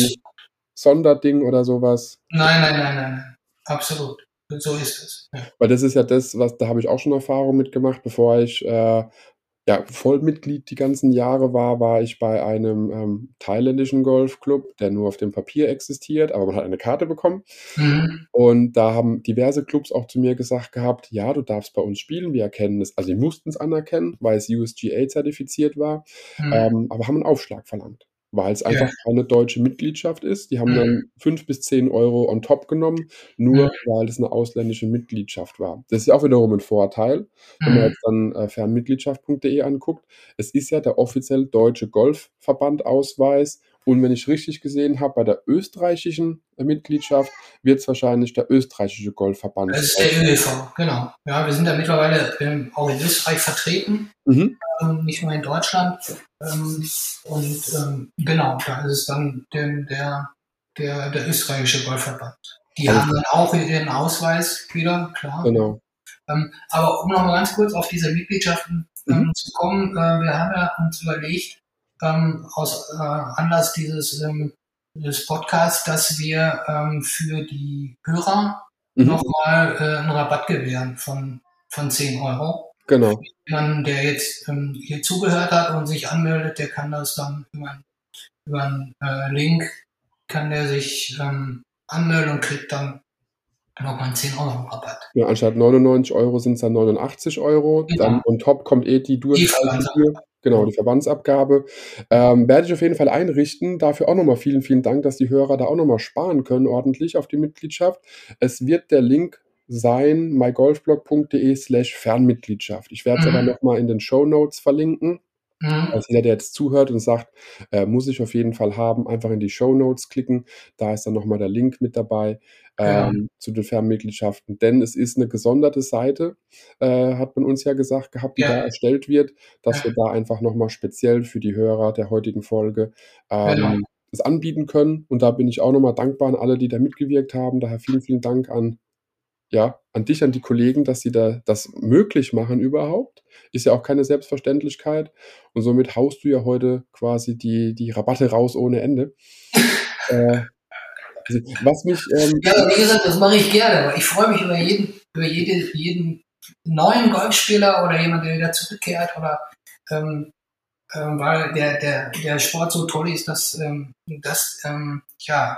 Sonderding oder sowas. Nein, nein, nein, nein, nein. Absolut. So ist es. Ja. Weil das ist ja das, was da habe ich auch schon Erfahrung mitgemacht, bevor ich äh, ja, Vollmitglied die ganzen Jahre war, war ich bei einem ähm, thailändischen Golfclub, der nur auf dem Papier existiert, aber man hat eine Karte bekommen. Mhm. Und da haben diverse Clubs auch zu mir gesagt gehabt, ja, du darfst bei uns spielen, wir erkennen es, also sie mussten es anerkennen, weil es USGA zertifiziert war, mhm. ähm, aber haben einen Aufschlag verlangt weil es einfach ja. keine deutsche Mitgliedschaft ist. Die haben mhm. dann fünf bis zehn Euro on top genommen, nur mhm. weil es eine ausländische Mitgliedschaft war. Das ist ja auch wiederum ein Vorteil, wenn man mhm. jetzt dann äh, fernmitgliedschaft.de anguckt. Es ist ja der offiziell deutsche Golfverbandausweis und wenn ich richtig gesehen habe, bei der österreichischen Mitgliedschaft wird es wahrscheinlich der österreichische Golfverband. Das ist der ÖEV, genau. Ja, wir sind da mittlerweile auch in Österreich vertreten, mhm. ähm, nicht nur in Deutschland. Ähm, und ähm, genau, da ist es dann der, der, der, der österreichische Golfverband. Die also, haben dann auch ihren Ausweis wieder, klar. Genau. Ähm, aber um noch mal ganz kurz auf diese Mitgliedschaften ähm, mhm. zu kommen, äh, wir haben ja uns überlegt, ähm, aus äh, Anlass dieses ähm, des Podcasts, dass wir ähm, für die Hörer mhm. nochmal äh, einen Rabatt gewähren von, von 10 Euro. Genau. Jemand, der jetzt ähm, hier zugehört hat und sich anmeldet, der kann das dann über, über einen äh, Link, kann der sich ähm, anmelden und kriegt dann nochmal einen 10 Euro Rabatt. Ja, anstatt 99 Euro sind es dann 89 Euro. Genau. Dann on top kommt eh die Durchfallgebühr. Genau, die Verbandsabgabe. Ähm, werde ich auf jeden Fall einrichten. Dafür auch nochmal vielen, vielen Dank, dass die Hörer da auch nochmal sparen können, ordentlich auf die Mitgliedschaft. Es wird der Link sein, mygolfblog.de slash Fernmitgliedschaft. Ich werde es mhm. aber nochmal in den Show Notes verlinken. Mhm. Also jeder, der jetzt zuhört und sagt, äh, muss ich auf jeden Fall haben, einfach in die Show Notes klicken. Da ist dann nochmal der Link mit dabei ähm, ja. zu den Fernmitgliedschaften. Denn es ist eine gesonderte Seite, äh, hat man uns ja gesagt gehabt, die ja. da erstellt wird, dass ja. wir da einfach nochmal speziell für die Hörer der heutigen Folge ähm, genau. das anbieten können. Und da bin ich auch nochmal dankbar an alle, die da mitgewirkt haben. Daher vielen, vielen Dank an ja, an dich, an die Kollegen, dass sie da das möglich machen überhaupt. Ist ja auch keine Selbstverständlichkeit. Und somit haust du ja heute quasi die, die Rabatte raus ohne Ende. äh, also, was mich. Ähm, ja, wie gesagt, das mache ich gerne, ich freue mich über jeden, über jede, jeden neuen Golfspieler oder jemand, der wieder zurückkehrt oder ähm, ähm, weil der, der, der Sport so toll ist, dass, ähm, dass ähm, ja,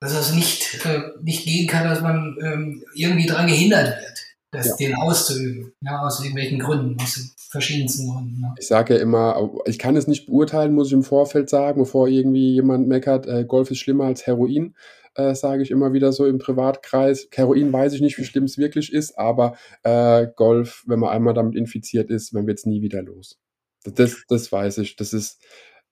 dass es nicht, äh, nicht gehen kann, dass man ähm, irgendwie daran gehindert wird, das, ja. den auszuüben. Ja, aus irgendwelchen Gründen, aus verschiedensten Gründen. Ja. Ich sage ja immer, ich kann es nicht beurteilen, muss ich im Vorfeld sagen, bevor irgendwie jemand meckert, äh, Golf ist schlimmer als Heroin. Äh, sage ich immer wieder so im Privatkreis. Heroin weiß ich nicht, wie schlimm es wirklich ist, aber äh, Golf, wenn man einmal damit infiziert ist, man wird es nie wieder los. Das, das weiß ich. Das ist,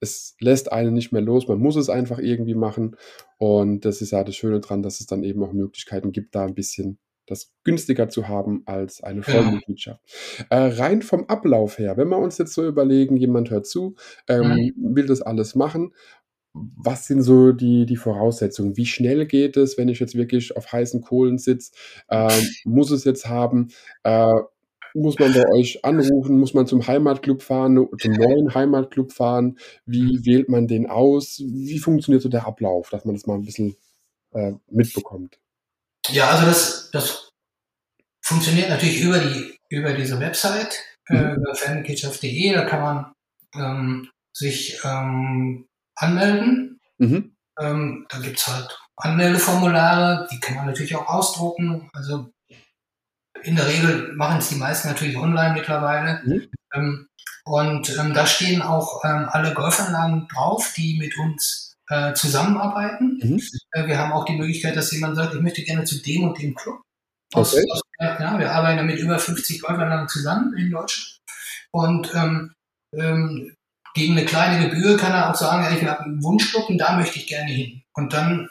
es lässt einen nicht mehr los. Man muss es einfach irgendwie machen. Und das ist ja das Schöne dran, dass es dann eben auch Möglichkeiten gibt, da ein bisschen das günstiger zu haben als eine Vollmitgliedschaft. Ja. Äh, rein vom Ablauf her, wenn wir uns jetzt so überlegen, jemand hört zu, ähm, mhm. will das alles machen. Was sind so die, die Voraussetzungen? Wie schnell geht es, wenn ich jetzt wirklich auf heißen Kohlen sitze? Ähm, muss es jetzt haben? Äh, muss man bei euch anrufen? Muss man zum Heimatclub fahren, zum neuen Heimatclub fahren? Wie wählt man den aus? Wie funktioniert so der Ablauf, dass man das mal ein bisschen äh, mitbekommt? Ja, also das, das funktioniert natürlich über die über diese Website äh, Mhm. über fanmitgliedschaft.de. Da kann man ähm, sich ähm, anmelden. Mhm. Ähm, da gibt's halt Anmeldeformulare, die kann man natürlich auch ausdrucken. Also in der Regel machen es die meisten natürlich online mittlerweile. Mhm. Ähm, und ähm, da stehen auch ähm, alle Golfanlagen drauf, die mit uns äh, zusammenarbeiten. Mhm. Äh, wir haben auch die Möglichkeit, dass jemand sagt, ich möchte gerne zu dem und dem Club. Aus, Okay. aus, ja, wir arbeiten mit über 50 Golfanlagen zusammen in Deutschland. Und ähm, ähm, gegen eine kleine Gebühr kann er auch sagen, ich habe einen Wunschclub und da möchte ich gerne hin. Und dann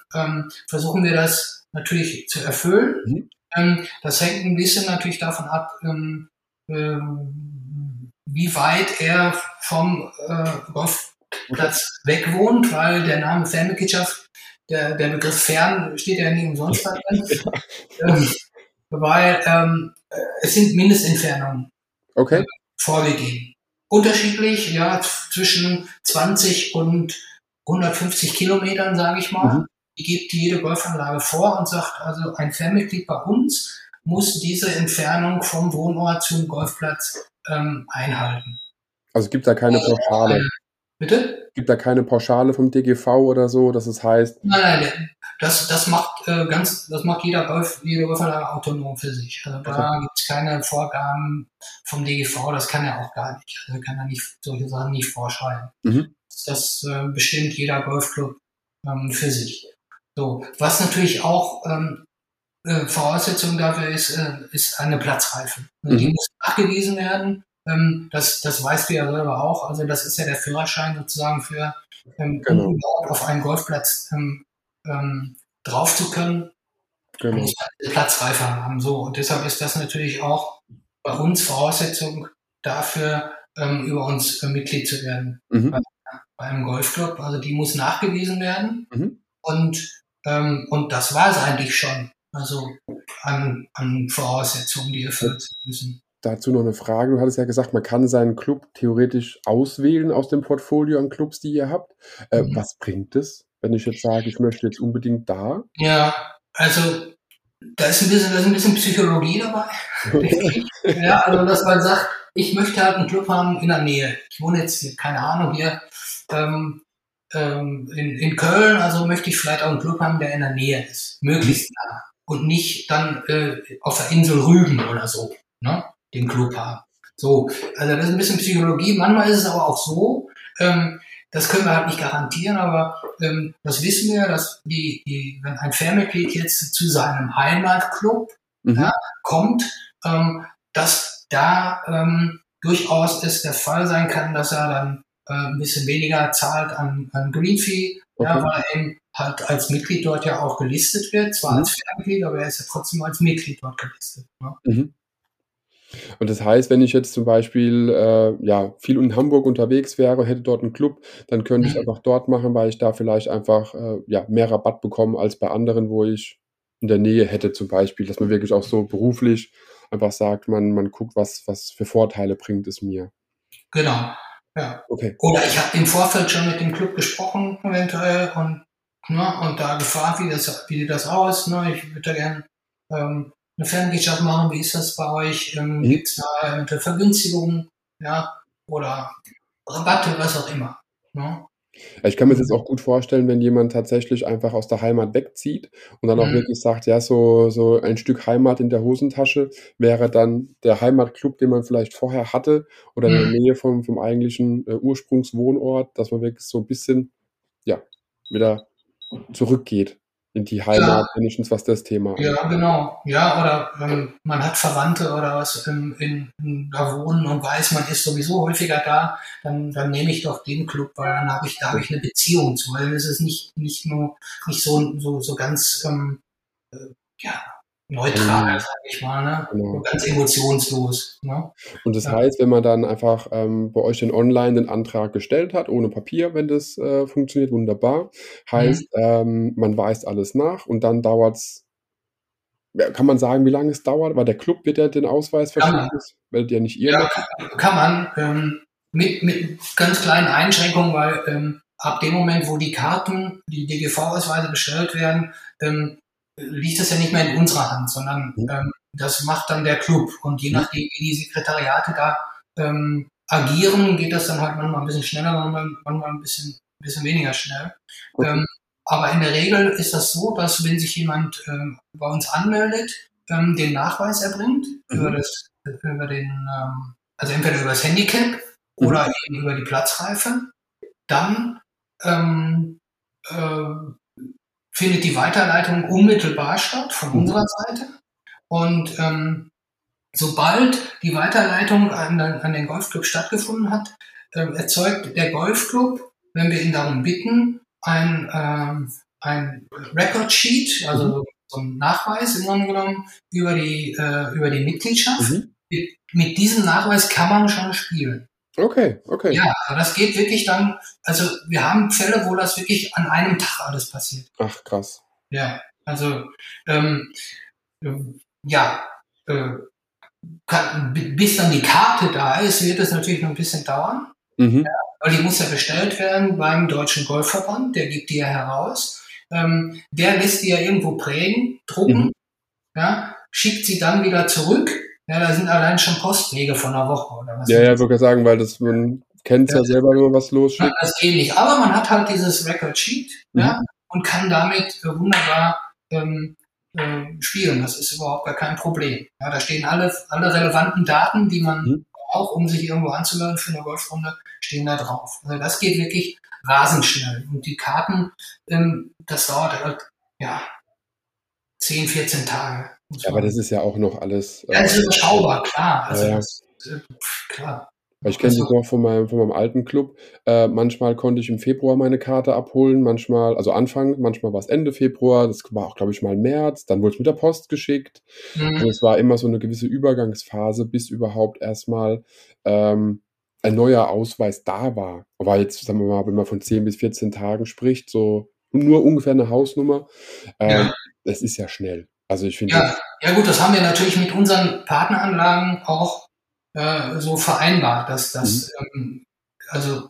versuchen wir das natürlich zu erfüllen. Mhm. Ähm, das hängt ein bisschen natürlich davon ab, ähm, ähm, wie weit er vom äh, Golfplatz weg wohnt, weil der Name Fernmitgliedschaft, der, der Begriff fern steht ja nicht umsonst da drin. ähm, weil ähm, äh, es sind Mindestentfernungen Okay. vorgegeben. Unterschiedlich, ja, zwischen 20 und 150 Kilometern, sage ich mal. Mhm. Die gibt jede Golfanlage vor und sagt, also ein Fanmitglied bei uns muss diese Entfernung vom Wohnort zum Golfplatz ähm, einhalten. Also es gibt da keine Pauschale. Bitte? Gibt da keine Pauschale vom DGV oder so, dass es heißt, Nein, nein, das, das macht äh, ganz, das macht jeder Golf, jede Golfanlage autonom für sich. Also da gibt's keine Vorgaben vom DGV, das kann er auch gar nicht. Also kann er nicht solche Sachen nicht vorschreiben. Mhm. Das äh, bestimmt jeder Golfclub ähm, für sich. So, was natürlich auch ähm, äh, Voraussetzung dafür ist, äh, ist eine Platzreife. Also Die Mhm. muss nachgewiesen werden. Ähm, das, das weißt du ja selber auch. Also das ist ja der Führerschein sozusagen für ähm, Genau. um auf einen Golfplatz ähm, ähm, drauf zu können, genau. muss man eine Platzreife haben. So und deshalb ist das natürlich auch bei uns Voraussetzung dafür, ähm, über uns äh, Mitglied zu werden Mhm. bei einem Golfclub. Also die muss nachgewiesen werden. Mhm. Und, ähm, und das war es eigentlich schon. Also an, an Voraussetzungen, die erfüllt sein müssen. Dazu noch eine Frage. Du hattest ja gesagt, man kann seinen Club theoretisch auswählen aus dem Portfolio an Clubs, die ihr habt. Äh, Mhm. Was bringt es, wenn ich jetzt sage, ich möchte jetzt unbedingt da? Ja, also da ist ein bisschen, da ist ein bisschen Psychologie dabei. ja, also dass man sagt, ich möchte halt einen Club haben in der Nähe. Ich wohne jetzt, hier, keine Ahnung, hier ähm, ähm, in, in Köln, also möchte ich vielleicht auch einen Club haben, der in der Nähe ist. Möglichst nah. Und nicht dann äh, auf der Insel Rügen oder so, ne? Den Club haben. So, also das ist ein bisschen Psychologie. Manchmal ist es aber auch so, ähm, das können wir halt nicht garantieren, aber ähm, das wissen wir, dass die, die, wenn ein Fanmitglied jetzt zu seinem Heimatclub Mhm. Ja. kommt, ähm, dass da ähm, durchaus es der Fall sein kann, dass er dann äh, ein bisschen weniger zahlt an, an Green Fee, ja, Okay. weil er halt als Mitglied dort ja auch gelistet wird, zwar Mhm. als Fanmitglied, aber er ist ja trotzdem als Mitglied dort gelistet. Ne? Mhm. Und das heißt, wenn ich jetzt zum Beispiel äh, ja, viel in Hamburg unterwegs wäre, hätte dort einen Club, dann könnte ich Mhm. einfach dort machen, weil ich da vielleicht einfach äh, ja, mehr Rabatt bekomme als bei anderen, wo ich in der Nähe hätte zum Beispiel, dass man wirklich auch so beruflich einfach sagt, man, man guckt, was, was für Vorteile bringt es mir. Genau. Ja. Okay. Oder ich habe im Vorfeld schon mit dem Club gesprochen, eventuell, und, ne, und da gefragt, wie, das, wie sieht das aus. Ne? Ich würde da gerne ähm, eine Fernwirtschaft machen. Wie ist das bei euch? Ähm, Mhm. Gibt es da eventuell Vergünstigungen? Ja? Oder Rabatte, was auch immer. Ne? Ja, Ich kann mir das jetzt auch gut vorstellen, wenn jemand tatsächlich einfach aus der Heimat wegzieht und dann auch Mhm. wirklich sagt, ja, so, so ein Stück Heimat in der Hosentasche wäre dann der Heimatclub, den man vielleicht vorher hatte oder in der Mhm. Nähe vom, vom eigentlichen äh, Ursprungswohnort, dass man wirklich so ein bisschen, ja, wieder zurückgeht in die Heimat, wenigstens was das Thema angeht. Ja, genau. Ja, oder ähm, man hat Verwandte oder was in, in, in, da wohnen und weiß, man ist sowieso häufiger da, dann, dann nehme ich doch den Club, weil dann habe ich, da habe ich eine Beziehung zu. Weil es ist nicht, nicht nur nicht so, so, so ganz ähm, äh, ja, neutral, Mhm. sag ich mal, ne? Genau. Ganz emotionslos. Ne? Und das Ja. heißt, wenn man dann einfach ähm, bei euch den online den Antrag gestellt hat, ohne Papier, wenn das äh, funktioniert, wunderbar. Heißt, ähm, man weist alles nach und dann dauert's. Kann man sagen, wie lange es dauert? Weil der Club wird ja den Ausweis verschicken, das werdet ihr nicht ihr Ja, kann, kann man ähm, mit, mit ganz kleinen Einschränkungen, weil ähm, ab dem Moment, wo die Karten, die DGV-Ausweise bestellt werden, ähm, liegt das ja nicht mehr in unserer Hand, sondern ähm, das macht dann der Club. Und je nachdem, wie die Sekretariate da ähm, agieren, geht das dann halt manchmal ein bisschen schneller, manchmal, manchmal ein bisschen, ein bisschen weniger schnell. Okay. Ähm, aber in der Regel ist das so, dass wenn sich jemand ähm, bei uns anmeldet, ähm, den Nachweis erbringt Mhm. über das, über den, ähm, also entweder über das Handicap Mhm. oder eben über die Platzreife, dann ähm, äh, findet die Weiterleitung unmittelbar statt von Mhm. unserer Seite. Und ähm, sobald die Weiterleitung an, den- an den Golfclub stattgefunden hat, ähm, erzeugt der Golfclub, wenn wir ihn darum bitten, ein, ähm, ein Record Sheet, also so ein Nachweis im Grunde genommen über die, äh, über die Mitgliedschaft. Mhm. Mit, mit diesem Nachweis kann man schon spielen. Okay, okay. Ja, aber das geht wirklich dann, also wir haben Fälle, wo das wirklich an einem Tag alles passiert. Ach, krass. Ja, also ähm, ja, äh, kann, bi- bis dann die Karte da ist, wird es natürlich noch ein bisschen dauern, Mhm. weil die muss ja bestellt werden beim Deutschen Golfverband, der gibt die ja heraus. Ähm, der lässt die ja irgendwo prägen, drucken, Mhm. ja, schickt sie dann wieder zurück. Ja, da sind allein schon Postwege von einer Woche oder was. Ja, ja, würde ich sagen, weil das, man kennt ja Ja. selber, wenn man was Ja, losschickt. das geht nicht. Aber man hat halt dieses Record Sheet Mhm. ja, und kann damit äh, wunderbar ähm, äh, spielen. Das ist überhaupt gar kein Problem. Ja, da stehen alle, alle relevanten Daten, die man Mhm. braucht, um sich irgendwo anzumelden für eine Golfrunde, stehen da drauf. Also das geht wirklich rasend schnell. Und die Karten, ähm, das dauert halt, ja, 10, 14 Tage. Ja, aber das ist ja auch noch alles. ja, das ist überschaubar, klar. Also Ja, das, äh, pf, klar. Ich kenne Also- das noch von meinem, von meinem alten Club. Äh, manchmal konnte ich im Februar meine Karte abholen, manchmal, also Anfang, manchmal war es Ende Februar, das war auch, glaube ich, mal März, dann wurde es mit der Post geschickt. Mhm. Und es war immer so eine gewisse Übergangsphase, bis überhaupt erstmal ähm, ein neuer Ausweis da war. Aber jetzt, sagen wir mal, wenn man von 10 bis 14 Tagen spricht, so nur ungefähr eine Hausnummer, ähm, Ja. das ist ja schnell. Also ich finde, Ja, ja gut, das haben wir natürlich mit unseren Partneranlagen auch äh, so vereinbart, dass das ähm, also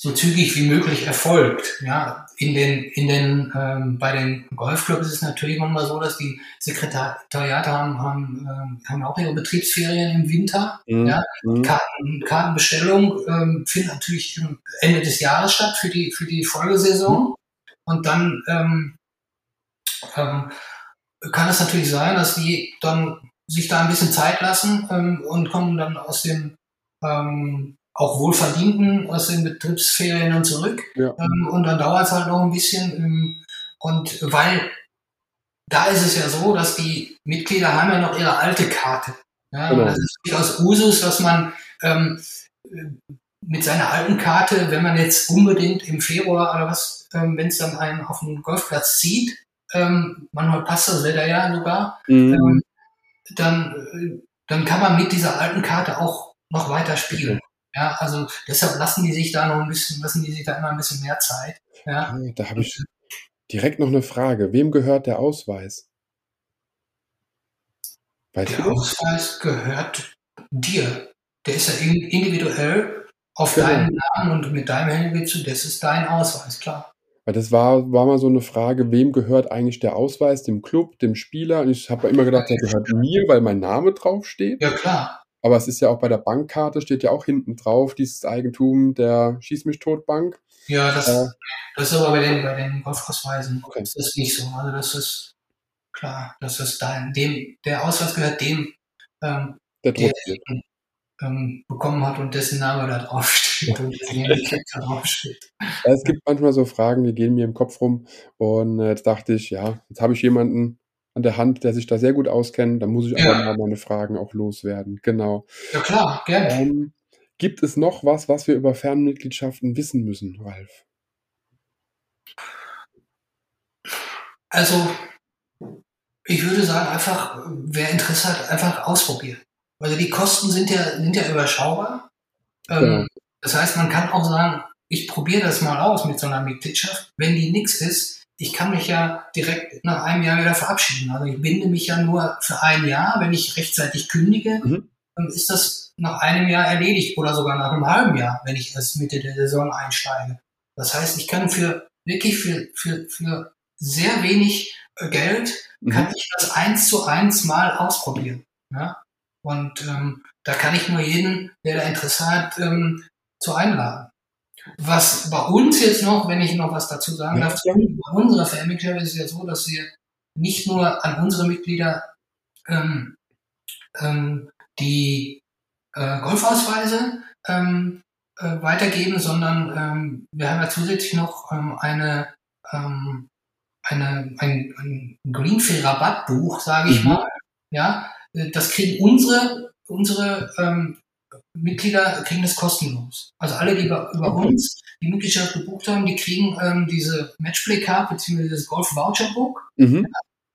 so zügig wie möglich erfolgt. Ja, in den in den ähm, bei den Golfclubs ist es natürlich manchmal so, dass die Sekretariate haben haben, ähm, haben auch ihre Betriebsferien im Winter. Mhm, Ja, mhm. Karten, Kartenbestellung ähm, findet natürlich Ende des Jahres statt für die, für die Folgesaison. Und dann ähm, ähm, kann es natürlich sein, dass die dann sich da ein bisschen Zeit lassen ähm, und kommen dann aus den ähm, auch wohlverdienten, aus den Betriebsferien dann zurück. Ja. Ähm, und dann dauert es halt noch ein bisschen. Ähm, und weil da ist es ja so, dass die Mitglieder haben ja noch ihre alte Karte. Ja, Genau. Das ist durchaus Usus, dass man ähm, mit seiner alten Karte, wenn man jetzt unbedingt im Februar oder was, ähm, wenn es dann einen auf den Golfplatz zieht, ähm, manchmal passt das Wetter ja sogar, Mhm. ähm, dann, dann kann man mit dieser alten Karte auch noch weiter spielen. Ja, also deshalb lassen die sich da noch ein bisschen, lassen die sich da immer ein bisschen mehr Zeit. Ja, Ah, Da habe ich direkt noch eine Frage. Wem gehört der Ausweis? Weißt der? Ausweis gehört dir. Der ist ja in- individuell auf Genau. deinen Namen und mit deinem Handy zu, das ist dein Ausweis, klar. Weil das war, war mal so eine Frage, wem gehört eigentlich der Ausweis? Dem Club, dem Spieler? Und ich habe immer gedacht, der gehört mir, weil mein Name draufsteht. Ja, klar. Aber es ist ja auch bei der Bankkarte, steht ja auch hinten drauf, dieses Eigentum der Schieß mich tot Bank. Ja, das, Äh, das ist aber bei den, bei den Golfausweisen Okay. ist das nicht so. Also das ist klar, das ist dein, dem, der Ausweis gehört dem, ähm, der der ähm, bekommen hat und dessen Name da draufsteht und dessen Handicap da draufsteht. Es gibt manchmal so Fragen, die gehen mir im Kopf rum. Und äh, jetzt dachte ich, ja, jetzt habe ich jemanden an der Hand, der sich da sehr gut auskennt. Dann muss ich Ja. aber mal meine Fragen auch loswerden. Genau. Ja klar, gerne. Ähm, gibt es noch was, was wir über Fernmitgliedschaften wissen müssen, Ralf? Also, ich würde sagen, einfach, wer Interesse hat, einfach ausprobieren. Also die Kosten sind ja, sind ja überschaubar. Ähm, Genau. Das heißt, man kann auch sagen, ich probiere das mal aus mit so einer Mitgliedschaft. Wenn die nichts ist, ich kann mich ja direkt nach einem Jahr wieder verabschieden. Also ich binde mich ja nur für ein Jahr, wenn ich rechtzeitig kündige, Mhm. ähm, ist das nach einem Jahr erledigt oder sogar nach einem halben Jahr, wenn ich erst Mitte der Saison einsteige. Das heißt, ich kann für wirklich für, für, für sehr wenig äh, Geld Mhm. kann ich das eins zu eins mal ausprobieren. Ja? Und ähm, da kann ich nur jeden, der da Interesse hat, ähm, zu einladen. Was bei uns jetzt noch, wenn ich noch was dazu sagen Ja, darf, bei unserer Family ist es ja so, dass wir nicht nur an unsere Mitglieder ähm, ähm, die äh, Golfausweise ähm, äh, weitergeben, sondern ähm, wir haben ja zusätzlich noch ähm, eine, ähm, eine ein, ein Greenfield-Rabattbuch, sage ich Mhm. mal. Ja, das kriegen unsere unsere ähm, Mitglieder kriegen das kostenlos. Also alle, die über, über Okay. uns die Mitgliedschaft gebucht haben, die kriegen ähm, diese Matchplay Card bzw. das Golf Voucher Book. Mhm.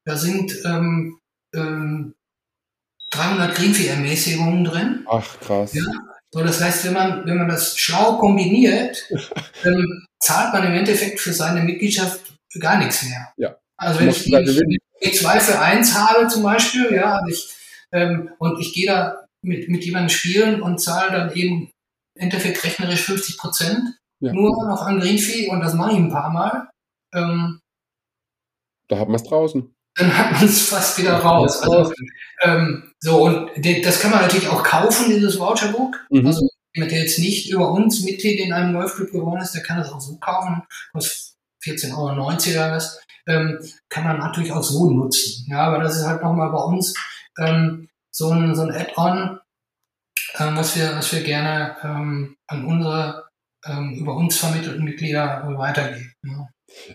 Da sind ähm, ähm, 300 Greenfee-Ermäßigungen drin. Ach, krass. Ja. So, das heißt, wenn man, wenn man das schlau kombiniert, ähm, zahlt man im Endeffekt für seine Mitgliedschaft gar nichts mehr. Ja. Also wenn ich du da Gewinn? die zwei für eins habe zum Beispiel, ja, also ich, ähm, und ich gehe da mit, mit jemandem spielen und zahle dann eben im Endeffekt rechnerisch 50 Prozent Ja. nur noch an Greenfee und das mache ich ein paar Mal. Ähm, Da hat man es draußen. dann hat man es fast wieder raus. Also, ähm, so, und das kann man natürlich auch kaufen, dieses Voucherbook. Mhm. Also jemand, der jetzt nicht über uns Mitglied in einem Golfclub geworden ist, der kann das auch so kaufen. Kostet 14,90 Euro oder was. Ähm, kann man natürlich auch so nutzen. Ja, aber das ist halt nochmal bei uns ähm, so ein, so ein Add-on, ähm, was, wir, was wir gerne ähm, an unsere ähm, über uns vermittelten Mitglieder weitergeben. Ja.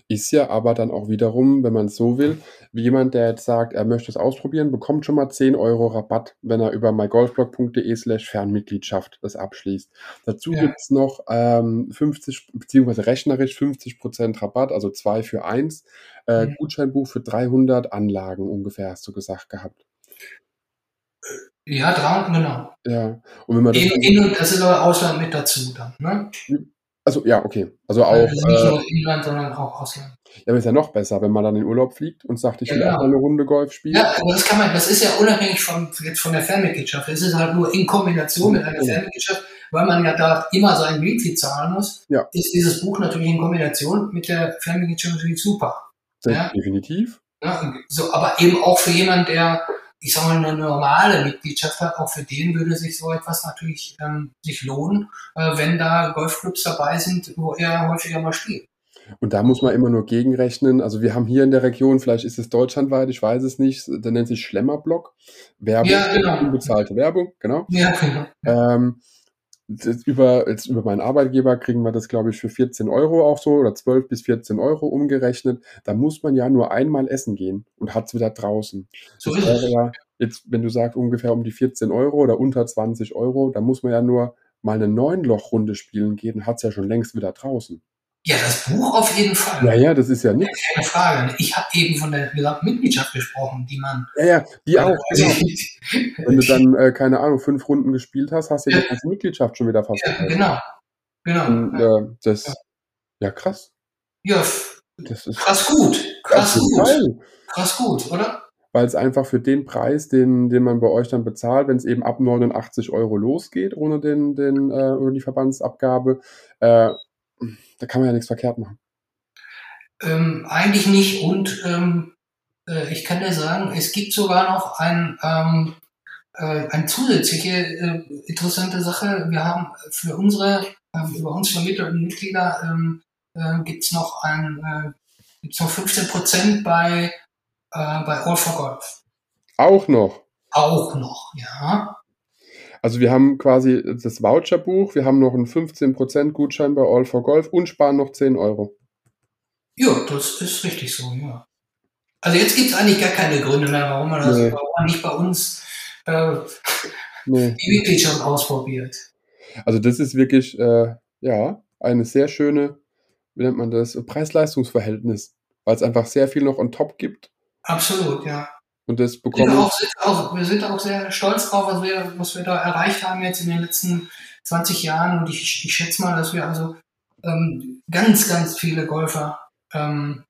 Ist ja aber dann auch wiederum, wenn man es so will, wie jemand, der jetzt sagt, er möchte es ausprobieren, bekommt schon mal 10 Euro Rabatt, wenn er über mygolfblog.de slash Fernmitgliedschaft das abschließt. Dazu Ja. gibt's noch ähm, 50, beziehungsweise rechnerisch 50% Rabatt, also 2 für 1, äh, Mhm. Gutscheinbuch für 300 Anlagen ungefähr, hast du gesagt gehabt. Ja, 300, genau. Ja, und wenn man das In, in, das ist aber Ausland mit dazu dann. Ne? also ja, okay, also auch, Also nicht äh, nur Inland, sondern auch Ausland. ja, aber ist ja noch besser, wenn man dann in Urlaub fliegt und sagt, ich Ja, will genau. auch mal eine Runde Golf spielen. Ja, aber das kann man, das ist ja unabhängig von, jetzt von der Fernmitgliedschaft. Es ist halt nur in Kombination mit einer Ja. Fernmitgliedschaft, weil man ja da immer seinen Greenfee zahlen muss, Ja. ist dieses Buch natürlich in Kombination mit der Fernmitgliedschaft natürlich super. Sehr- Ja. Definitiv. Ne? So, aber eben auch für jemanden, der, ich sag mal, eine normale Mitgliedschaft hat, auch für den würde sich so etwas natürlich ähm, sich lohnen, äh, wenn da Golfclubs dabei sind, wo er häufiger mal spielt. Und da muss man immer nur gegenrechnen. Also wir haben hier in der Region, vielleicht ist es deutschlandweit, ich weiß es nicht, der nennt sich Schlemmerblock. Werbung, Ja, genau. unbezahlte Werbung, genau. Ja, genau. Ähm, über, jetzt über meinen Arbeitgeber kriegen wir das, glaube ich, für 14 Euro auch so oder 12 bis 14 Euro umgerechnet. Da muss man ja nur einmal essen gehen und hat es wieder draußen. So das wäre ja jetzt, wenn du sagst, ungefähr um die 14 Euro oder unter 20 Euro, da muss man ja nur mal eine Neunloch-Runde spielen gehen, hat es ja schon längst wieder draußen. Ja, das Buch auf jeden Fall. Ja, ja, das ist ja nichts. Keine Frage. Ich habe eben von der gesamten Mitgliedschaft gesprochen, die man. Ja, ja, die auch, genau. ja, Wenn du dann, äh, keine Ahnung, fünf Runden gespielt hast, hast du ja Ja. die ganze Mitgliedschaft schon wieder fast. vergessen. genau. Genau. Und, äh, das, ja, krass. Ja, Das ist krass gut. Krass gut. Fall. Krass gut, oder? Weil es einfach für den Preis, den, den man bei euch dann bezahlt, wenn es eben ab 89 Euro losgeht, ohne den, den, äh, ohne die Verbandsabgabe, äh, da kann man ja nichts verkehrt machen. Ähm, eigentlich nicht. Und ähm, äh, ich kann dir sagen, es gibt sogar noch ein, ähm, äh, eine zusätzliche äh, interessante Sache. Wir haben für unsere ähm, über uns vermittelten Mitglieder ähm, äh, gibt's noch ein äh, gibt's noch 15 Prozent bei äh, bei All for Golf. Auch noch. Auch noch, ja. Also wir haben quasi das Voucherbuch, wir haben noch einen 15% Gutschein bei All for Golf und sparen noch 10 Euro. Ja, das ist richtig so, ja. Also jetzt gibt's eigentlich gar keine Gründe mehr, warum man das Nee. warum man nicht bei uns äh, Nee. die Mitgliedschaft ausprobiert. Also das ist wirklich, äh, ja, eine sehr schöne, wie nennt man das, Preis-Leistungs-Verhältnis, weil es einfach sehr viel noch on top gibt Absolut, ja. Und das Wir sind, bekommen. auch, sind auch, wir sind auch sehr stolz drauf, was wir, was wir da erreicht haben jetzt in den letzten 20 Jahren. Und ich, ich schätze mal, dass wir also ähm, ganz, ganz viele Golfer ähm,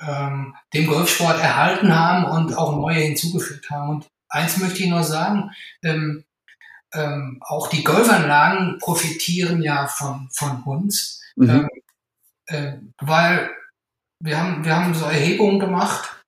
ähm, dem Golfsport erhalten haben und auch neue hinzugefügt haben. Und eins möchte ich nur sagen, ähm, ähm, auch die Golfanlagen profitieren ja von, von uns, Mhm. ähm, äh, weil wir haben, wir haben so Erhebungen gemacht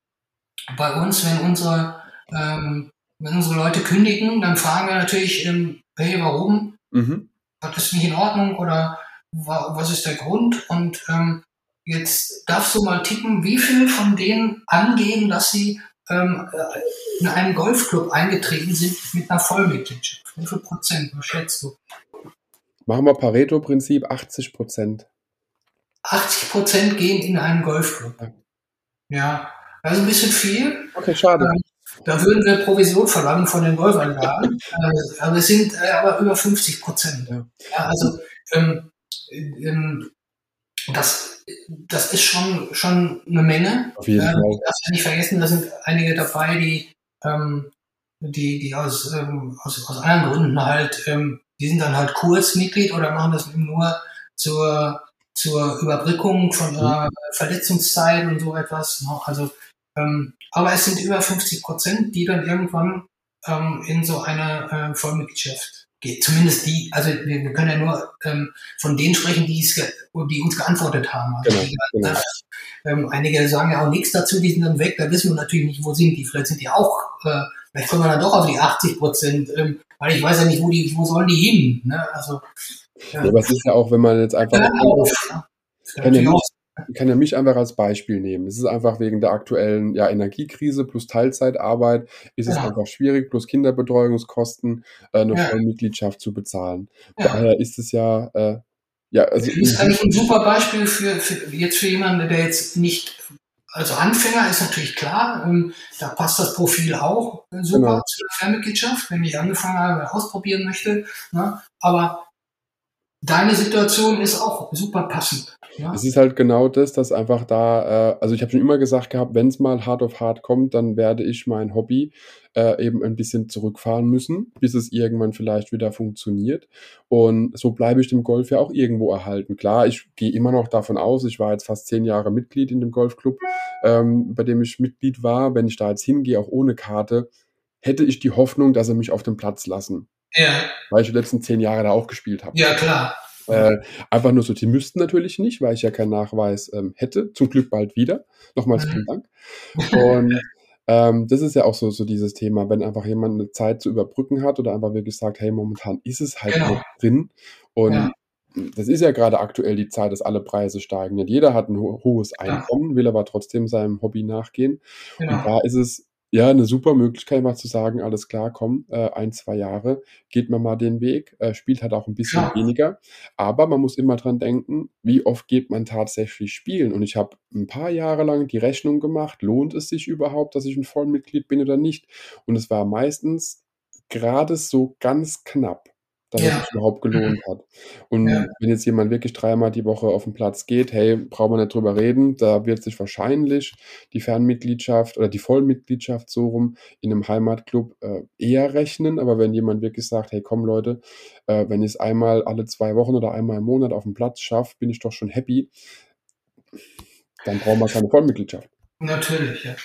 bei uns, wenn unsere, ähm, wenn unsere Leute kündigen, dann fragen wir natürlich, ähm, hey, warum? Mhm. Was ist nicht in Ordnung oder wa was ist der Grund? Und ähm, jetzt darfst du mal tippen, wie viel von denen angeben, dass sie ähm, äh, in einen Golfclub eingetreten sind mit einer Vollmitgliedschaft. Wie viel Prozent, was schätzt du? Machen wir Pareto-Prinzip 80 Prozent. 80 Prozent gehen in einen Golfclub. Ja. Ja, also ein bisschen viel. Okay, schade. Da würden wir Provision verlangen von den Golfanlagen. Äh, aber es sind äh, aber über 50 Prozent. Ja. Ja, also ähm, ähm, das, das ist schon, schon eine Menge. Auf jeden Ähm, Fall. darfst ja nicht vergessen, da sind einige dabei, die, ähm, die, die aus, ähm, aus, aus anderen Gründen halt, ähm, die sind dann halt Kursmitglied oder machen das eben nur zur, zur Überbrückung von ihrer Verletzungszeit und so etwas. Ne? Also, ähm, aber es sind über 50 Prozent, die dann irgendwann ähm, in so eine äh, Vollmitgliedschaft geht. Zumindest die, also wir, wir können ja nur ähm, von denen sprechen, die, es die uns geantwortet haben. Also Genau, die, genau. ähm, einige sagen ja auch nichts dazu, die sind dann weg, da wissen wir natürlich nicht, wo sind die. Vielleicht sind die auch, äh, vielleicht kommen wir dann doch auf die 80 Prozent, ähm, weil ich weiß ja nicht, wo die, wo sollen die hin. Ne? Also Ja, aber es ist ja auch, wenn man jetzt einfach ja, auf, ne? Das kann ja, natürlich auch- kann ja mich einfach als Beispiel nehmen. Es ist einfach wegen der aktuellen ja, Energiekrise plus Teilzeitarbeit ist es Ja. einfach schwierig, plus Kinderbetreuungskosten äh, eine Ja. Vollmitgliedschaft zu bezahlen. Ja. Daher ist es ja, äh, ja, also Das ist eigentlich ein super Beispiel für, für jetzt für jemanden, der jetzt nicht, also Anfänger ist natürlich klar, ähm, da passt das Profil auch äh, super Genau. zu der Fernmitgliedschaft, wenn ich angefangen habe, ausprobieren möchte. Ne? Aber deine Situation ist auch super passend. Ja? Es ist halt genau das, dass einfach da, äh, also ich habe schon immer gesagt gehabt, wenn es mal hart auf hart kommt, dann werde ich mein Hobby äh, eben ein bisschen zurückfahren müssen, bis es irgendwann vielleicht wieder funktioniert. Und so bleibe ich dem Golf ja auch irgendwo erhalten. Klar, ich gehe immer noch davon aus, ich war jetzt fast zehn Jahre Mitglied in dem Golfclub, ähm, bei dem ich Mitglied war. Wenn ich da jetzt hingehe, auch ohne Karte, hätte ich die Hoffnung, dass sie mich auf dem Platz lassen, ja, weil ich die letzten zehn Jahre da auch gespielt habe. ja, klar. Äh, einfach nur so, die müssten natürlich nicht, weil ich ja keinen Nachweis ähm, hätte. Zum Glück bald wieder. Nochmals vielen Dank. Und ähm, das ist ja auch so, so dieses Thema, wenn einfach jemand eine Zeit zu überbrücken hat oder einfach wirklich sagt, hey, momentan ist es halt Genau. nicht drin. Und Ja. das ist ja gerade aktuell die Zeit, dass alle Preise steigen. Nicht jeder hat ein ho hohes Einkommen, will aber trotzdem seinem Hobby nachgehen. Und Genau. da ist es ja eine super Möglichkeit, mal zu sagen, alles klar, komm, äh, ein, zwei Jahre, geht man mal den Weg, äh, spielt halt auch ein bisschen Ja. weniger. Aber man muss immer dran denken, wie oft geht man tatsächlich spielen. Und ich habe ein paar Jahre lang die Rechnung gemacht, lohnt es sich überhaupt, dass ich ein Vollmitglied bin oder nicht? Und es war meistens gerade so ganz knapp, dass es Ja. sich überhaupt gelohnt hat. Und Ja. wenn jetzt jemand wirklich dreimal die Woche auf den Platz geht, hey, braucht man nicht drüber reden, da wird sich wahrscheinlich die Fernmitgliedschaft oder die Vollmitgliedschaft so rum in einem Heimatclub äh, eher rechnen. Aber wenn jemand wirklich sagt, hey, komm Leute, äh, wenn ich es einmal alle zwei Wochen oder einmal im Monat auf dem Platz schaffe, bin ich doch schon happy, dann brauchen wir keine Vollmitgliedschaft. Natürlich, ja.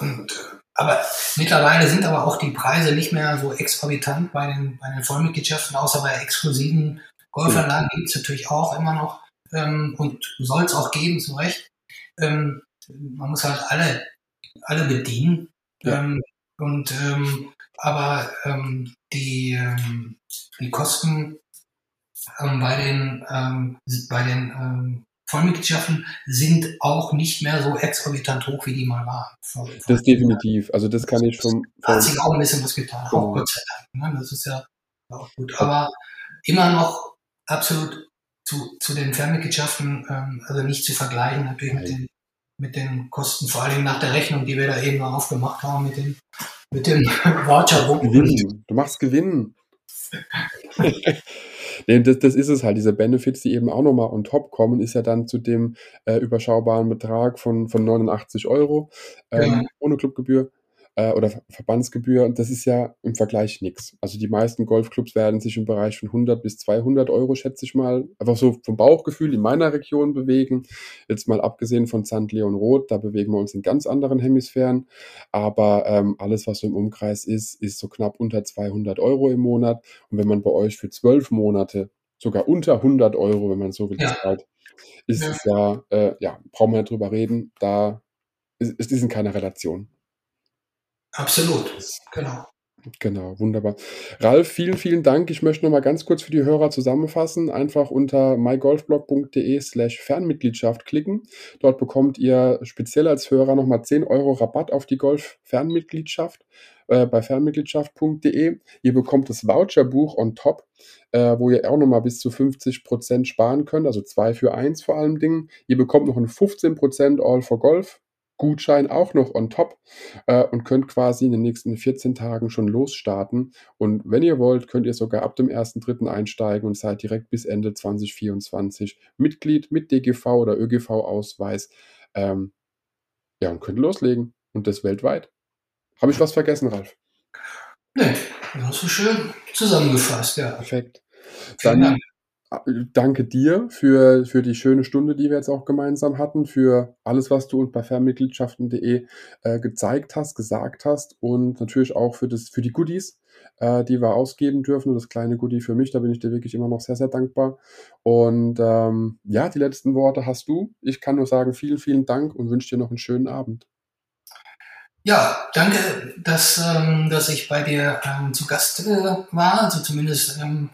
Und, äh, aber mittlerweile sind aber auch die Preise nicht mehr so exorbitant bei den, bei den Vollmitgliedschaften, außer bei exklusiven Golfanlagen gibt es natürlich auch immer noch ähm, und soll es auch geben, zu Recht. Ähm, man muss halt alle, alle bedienen. Ja. Ähm, und ähm, aber ähm, die, ähm, die Kosten bei den, bei den Vollmitgliedschaften sind auch nicht mehr so exorbitant hoch, wie die mal waren. Das definitiv. Also das kann ich Da hat sich auch ein bisschen was getan, Genau. auch Gott sei Dank. Ne? Das ist ja auch gut. Aber immer noch absolut zu, zu den Fernmitgliedschaften, ähm, also nicht zu vergleichen natürlich mit den, mit den Kosten, vor allem nach der Rechnung, die wir da eben noch aufgemacht haben mit dem, mit dem Voucher. Gewinnen. Du machst Gewinn. nee, das, das ist es halt. Diese Benefits, die eben auch nochmal on top kommen, ist ja dann zu dem äh, überschaubaren Betrag von, von 89 Euro ähm, Ja. ohne Clubgebühr. Äh, oder Verbandsgebühr, das ist ja im Vergleich nichts. Also die meisten Golfclubs werden sich im Bereich von 100 bis 200 Euro, schätze ich mal, einfach so vom Bauchgefühl in meiner Region bewegen. Jetzt mal abgesehen von St. Leon Roth, da bewegen wir uns in ganz anderen Hemisphären. Aber ähm, alles, was so im Umkreis ist, ist so knapp unter 200 Euro im Monat. Und wenn man bei euch für zwölf Monate sogar unter 100 Euro, wenn man so will, ja. ist ja. es ja, äh, ja, brauchen wir nicht drüber reden, da ist, ist in keiner Relation. Absolut, genau. Genau, wunderbar. Ralf, vielen, vielen Dank. Ich möchte noch mal ganz kurz für die Hörer zusammenfassen. Einfach unter mygolfblog.de slash Fernmitgliedschaft klicken. Dort bekommt ihr speziell als Hörer noch mal 10 Euro Rabatt auf die Golf-Fernmitgliedschaft äh, bei fernmitgliedschaft.de. Ihr bekommt das Voucherbuch on top, äh, wo ihr auch noch mal bis zu 50 Prozent sparen könnt, also 2 für 1 vor allem Dingen. Ihr bekommt noch einen 15% All for Golf Gutschein auch noch on top äh, und könnt quasi in den nächsten 14 Tagen schon losstarten. Und wenn ihr wollt, könnt ihr sogar ab dem 1.3. einsteigen und seid direkt bis Ende 2024 Mitglied mit DGV oder ÖGV-Ausweis. Ähm, ja, und könnt loslegen. Und das weltweit. Habe ich was vergessen, Ralf? Nee, hast du schön zusammengefasst, ja. Perfekt. Dann danke dir für, für die schöne Stunde, die wir jetzt auch gemeinsam hatten, für alles, was du uns bei fernmitgliedschaften.de äh, gezeigt hast, gesagt hast und natürlich auch für, das, für die Goodies, äh, die wir ausgeben dürfen. Das kleine Goodie für mich, da bin ich dir wirklich immer noch sehr, sehr dankbar. Und ähm, ja, die letzten Worte hast du. Ich kann nur sagen, vielen, vielen Dank und wünsche dir noch einen schönen Abend. Ja, danke, dass, ähm, dass ich bei dir ähm, zu Gast äh, war, also zumindest ähm,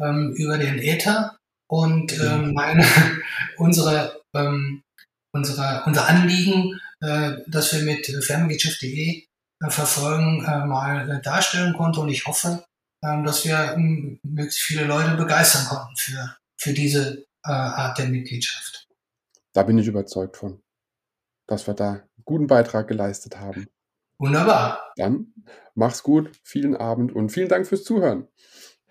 ähm, über den Äther und ähm, meine, unsere, ähm, unsere, unser Anliegen, äh, das wir mit ferngeschäft.de äh, verfolgen, äh, mal äh, darstellen konnte und ich hoffe, ähm, dass wir ähm, möglichst viele Leute begeistern konnten für, für diese äh, Art der Mitgliedschaft. Da bin ich überzeugt von, dass wir da einen guten Beitrag geleistet haben. Wunderbar. Dann mach's gut, vielen Abend und vielen Dank fürs Zuhören.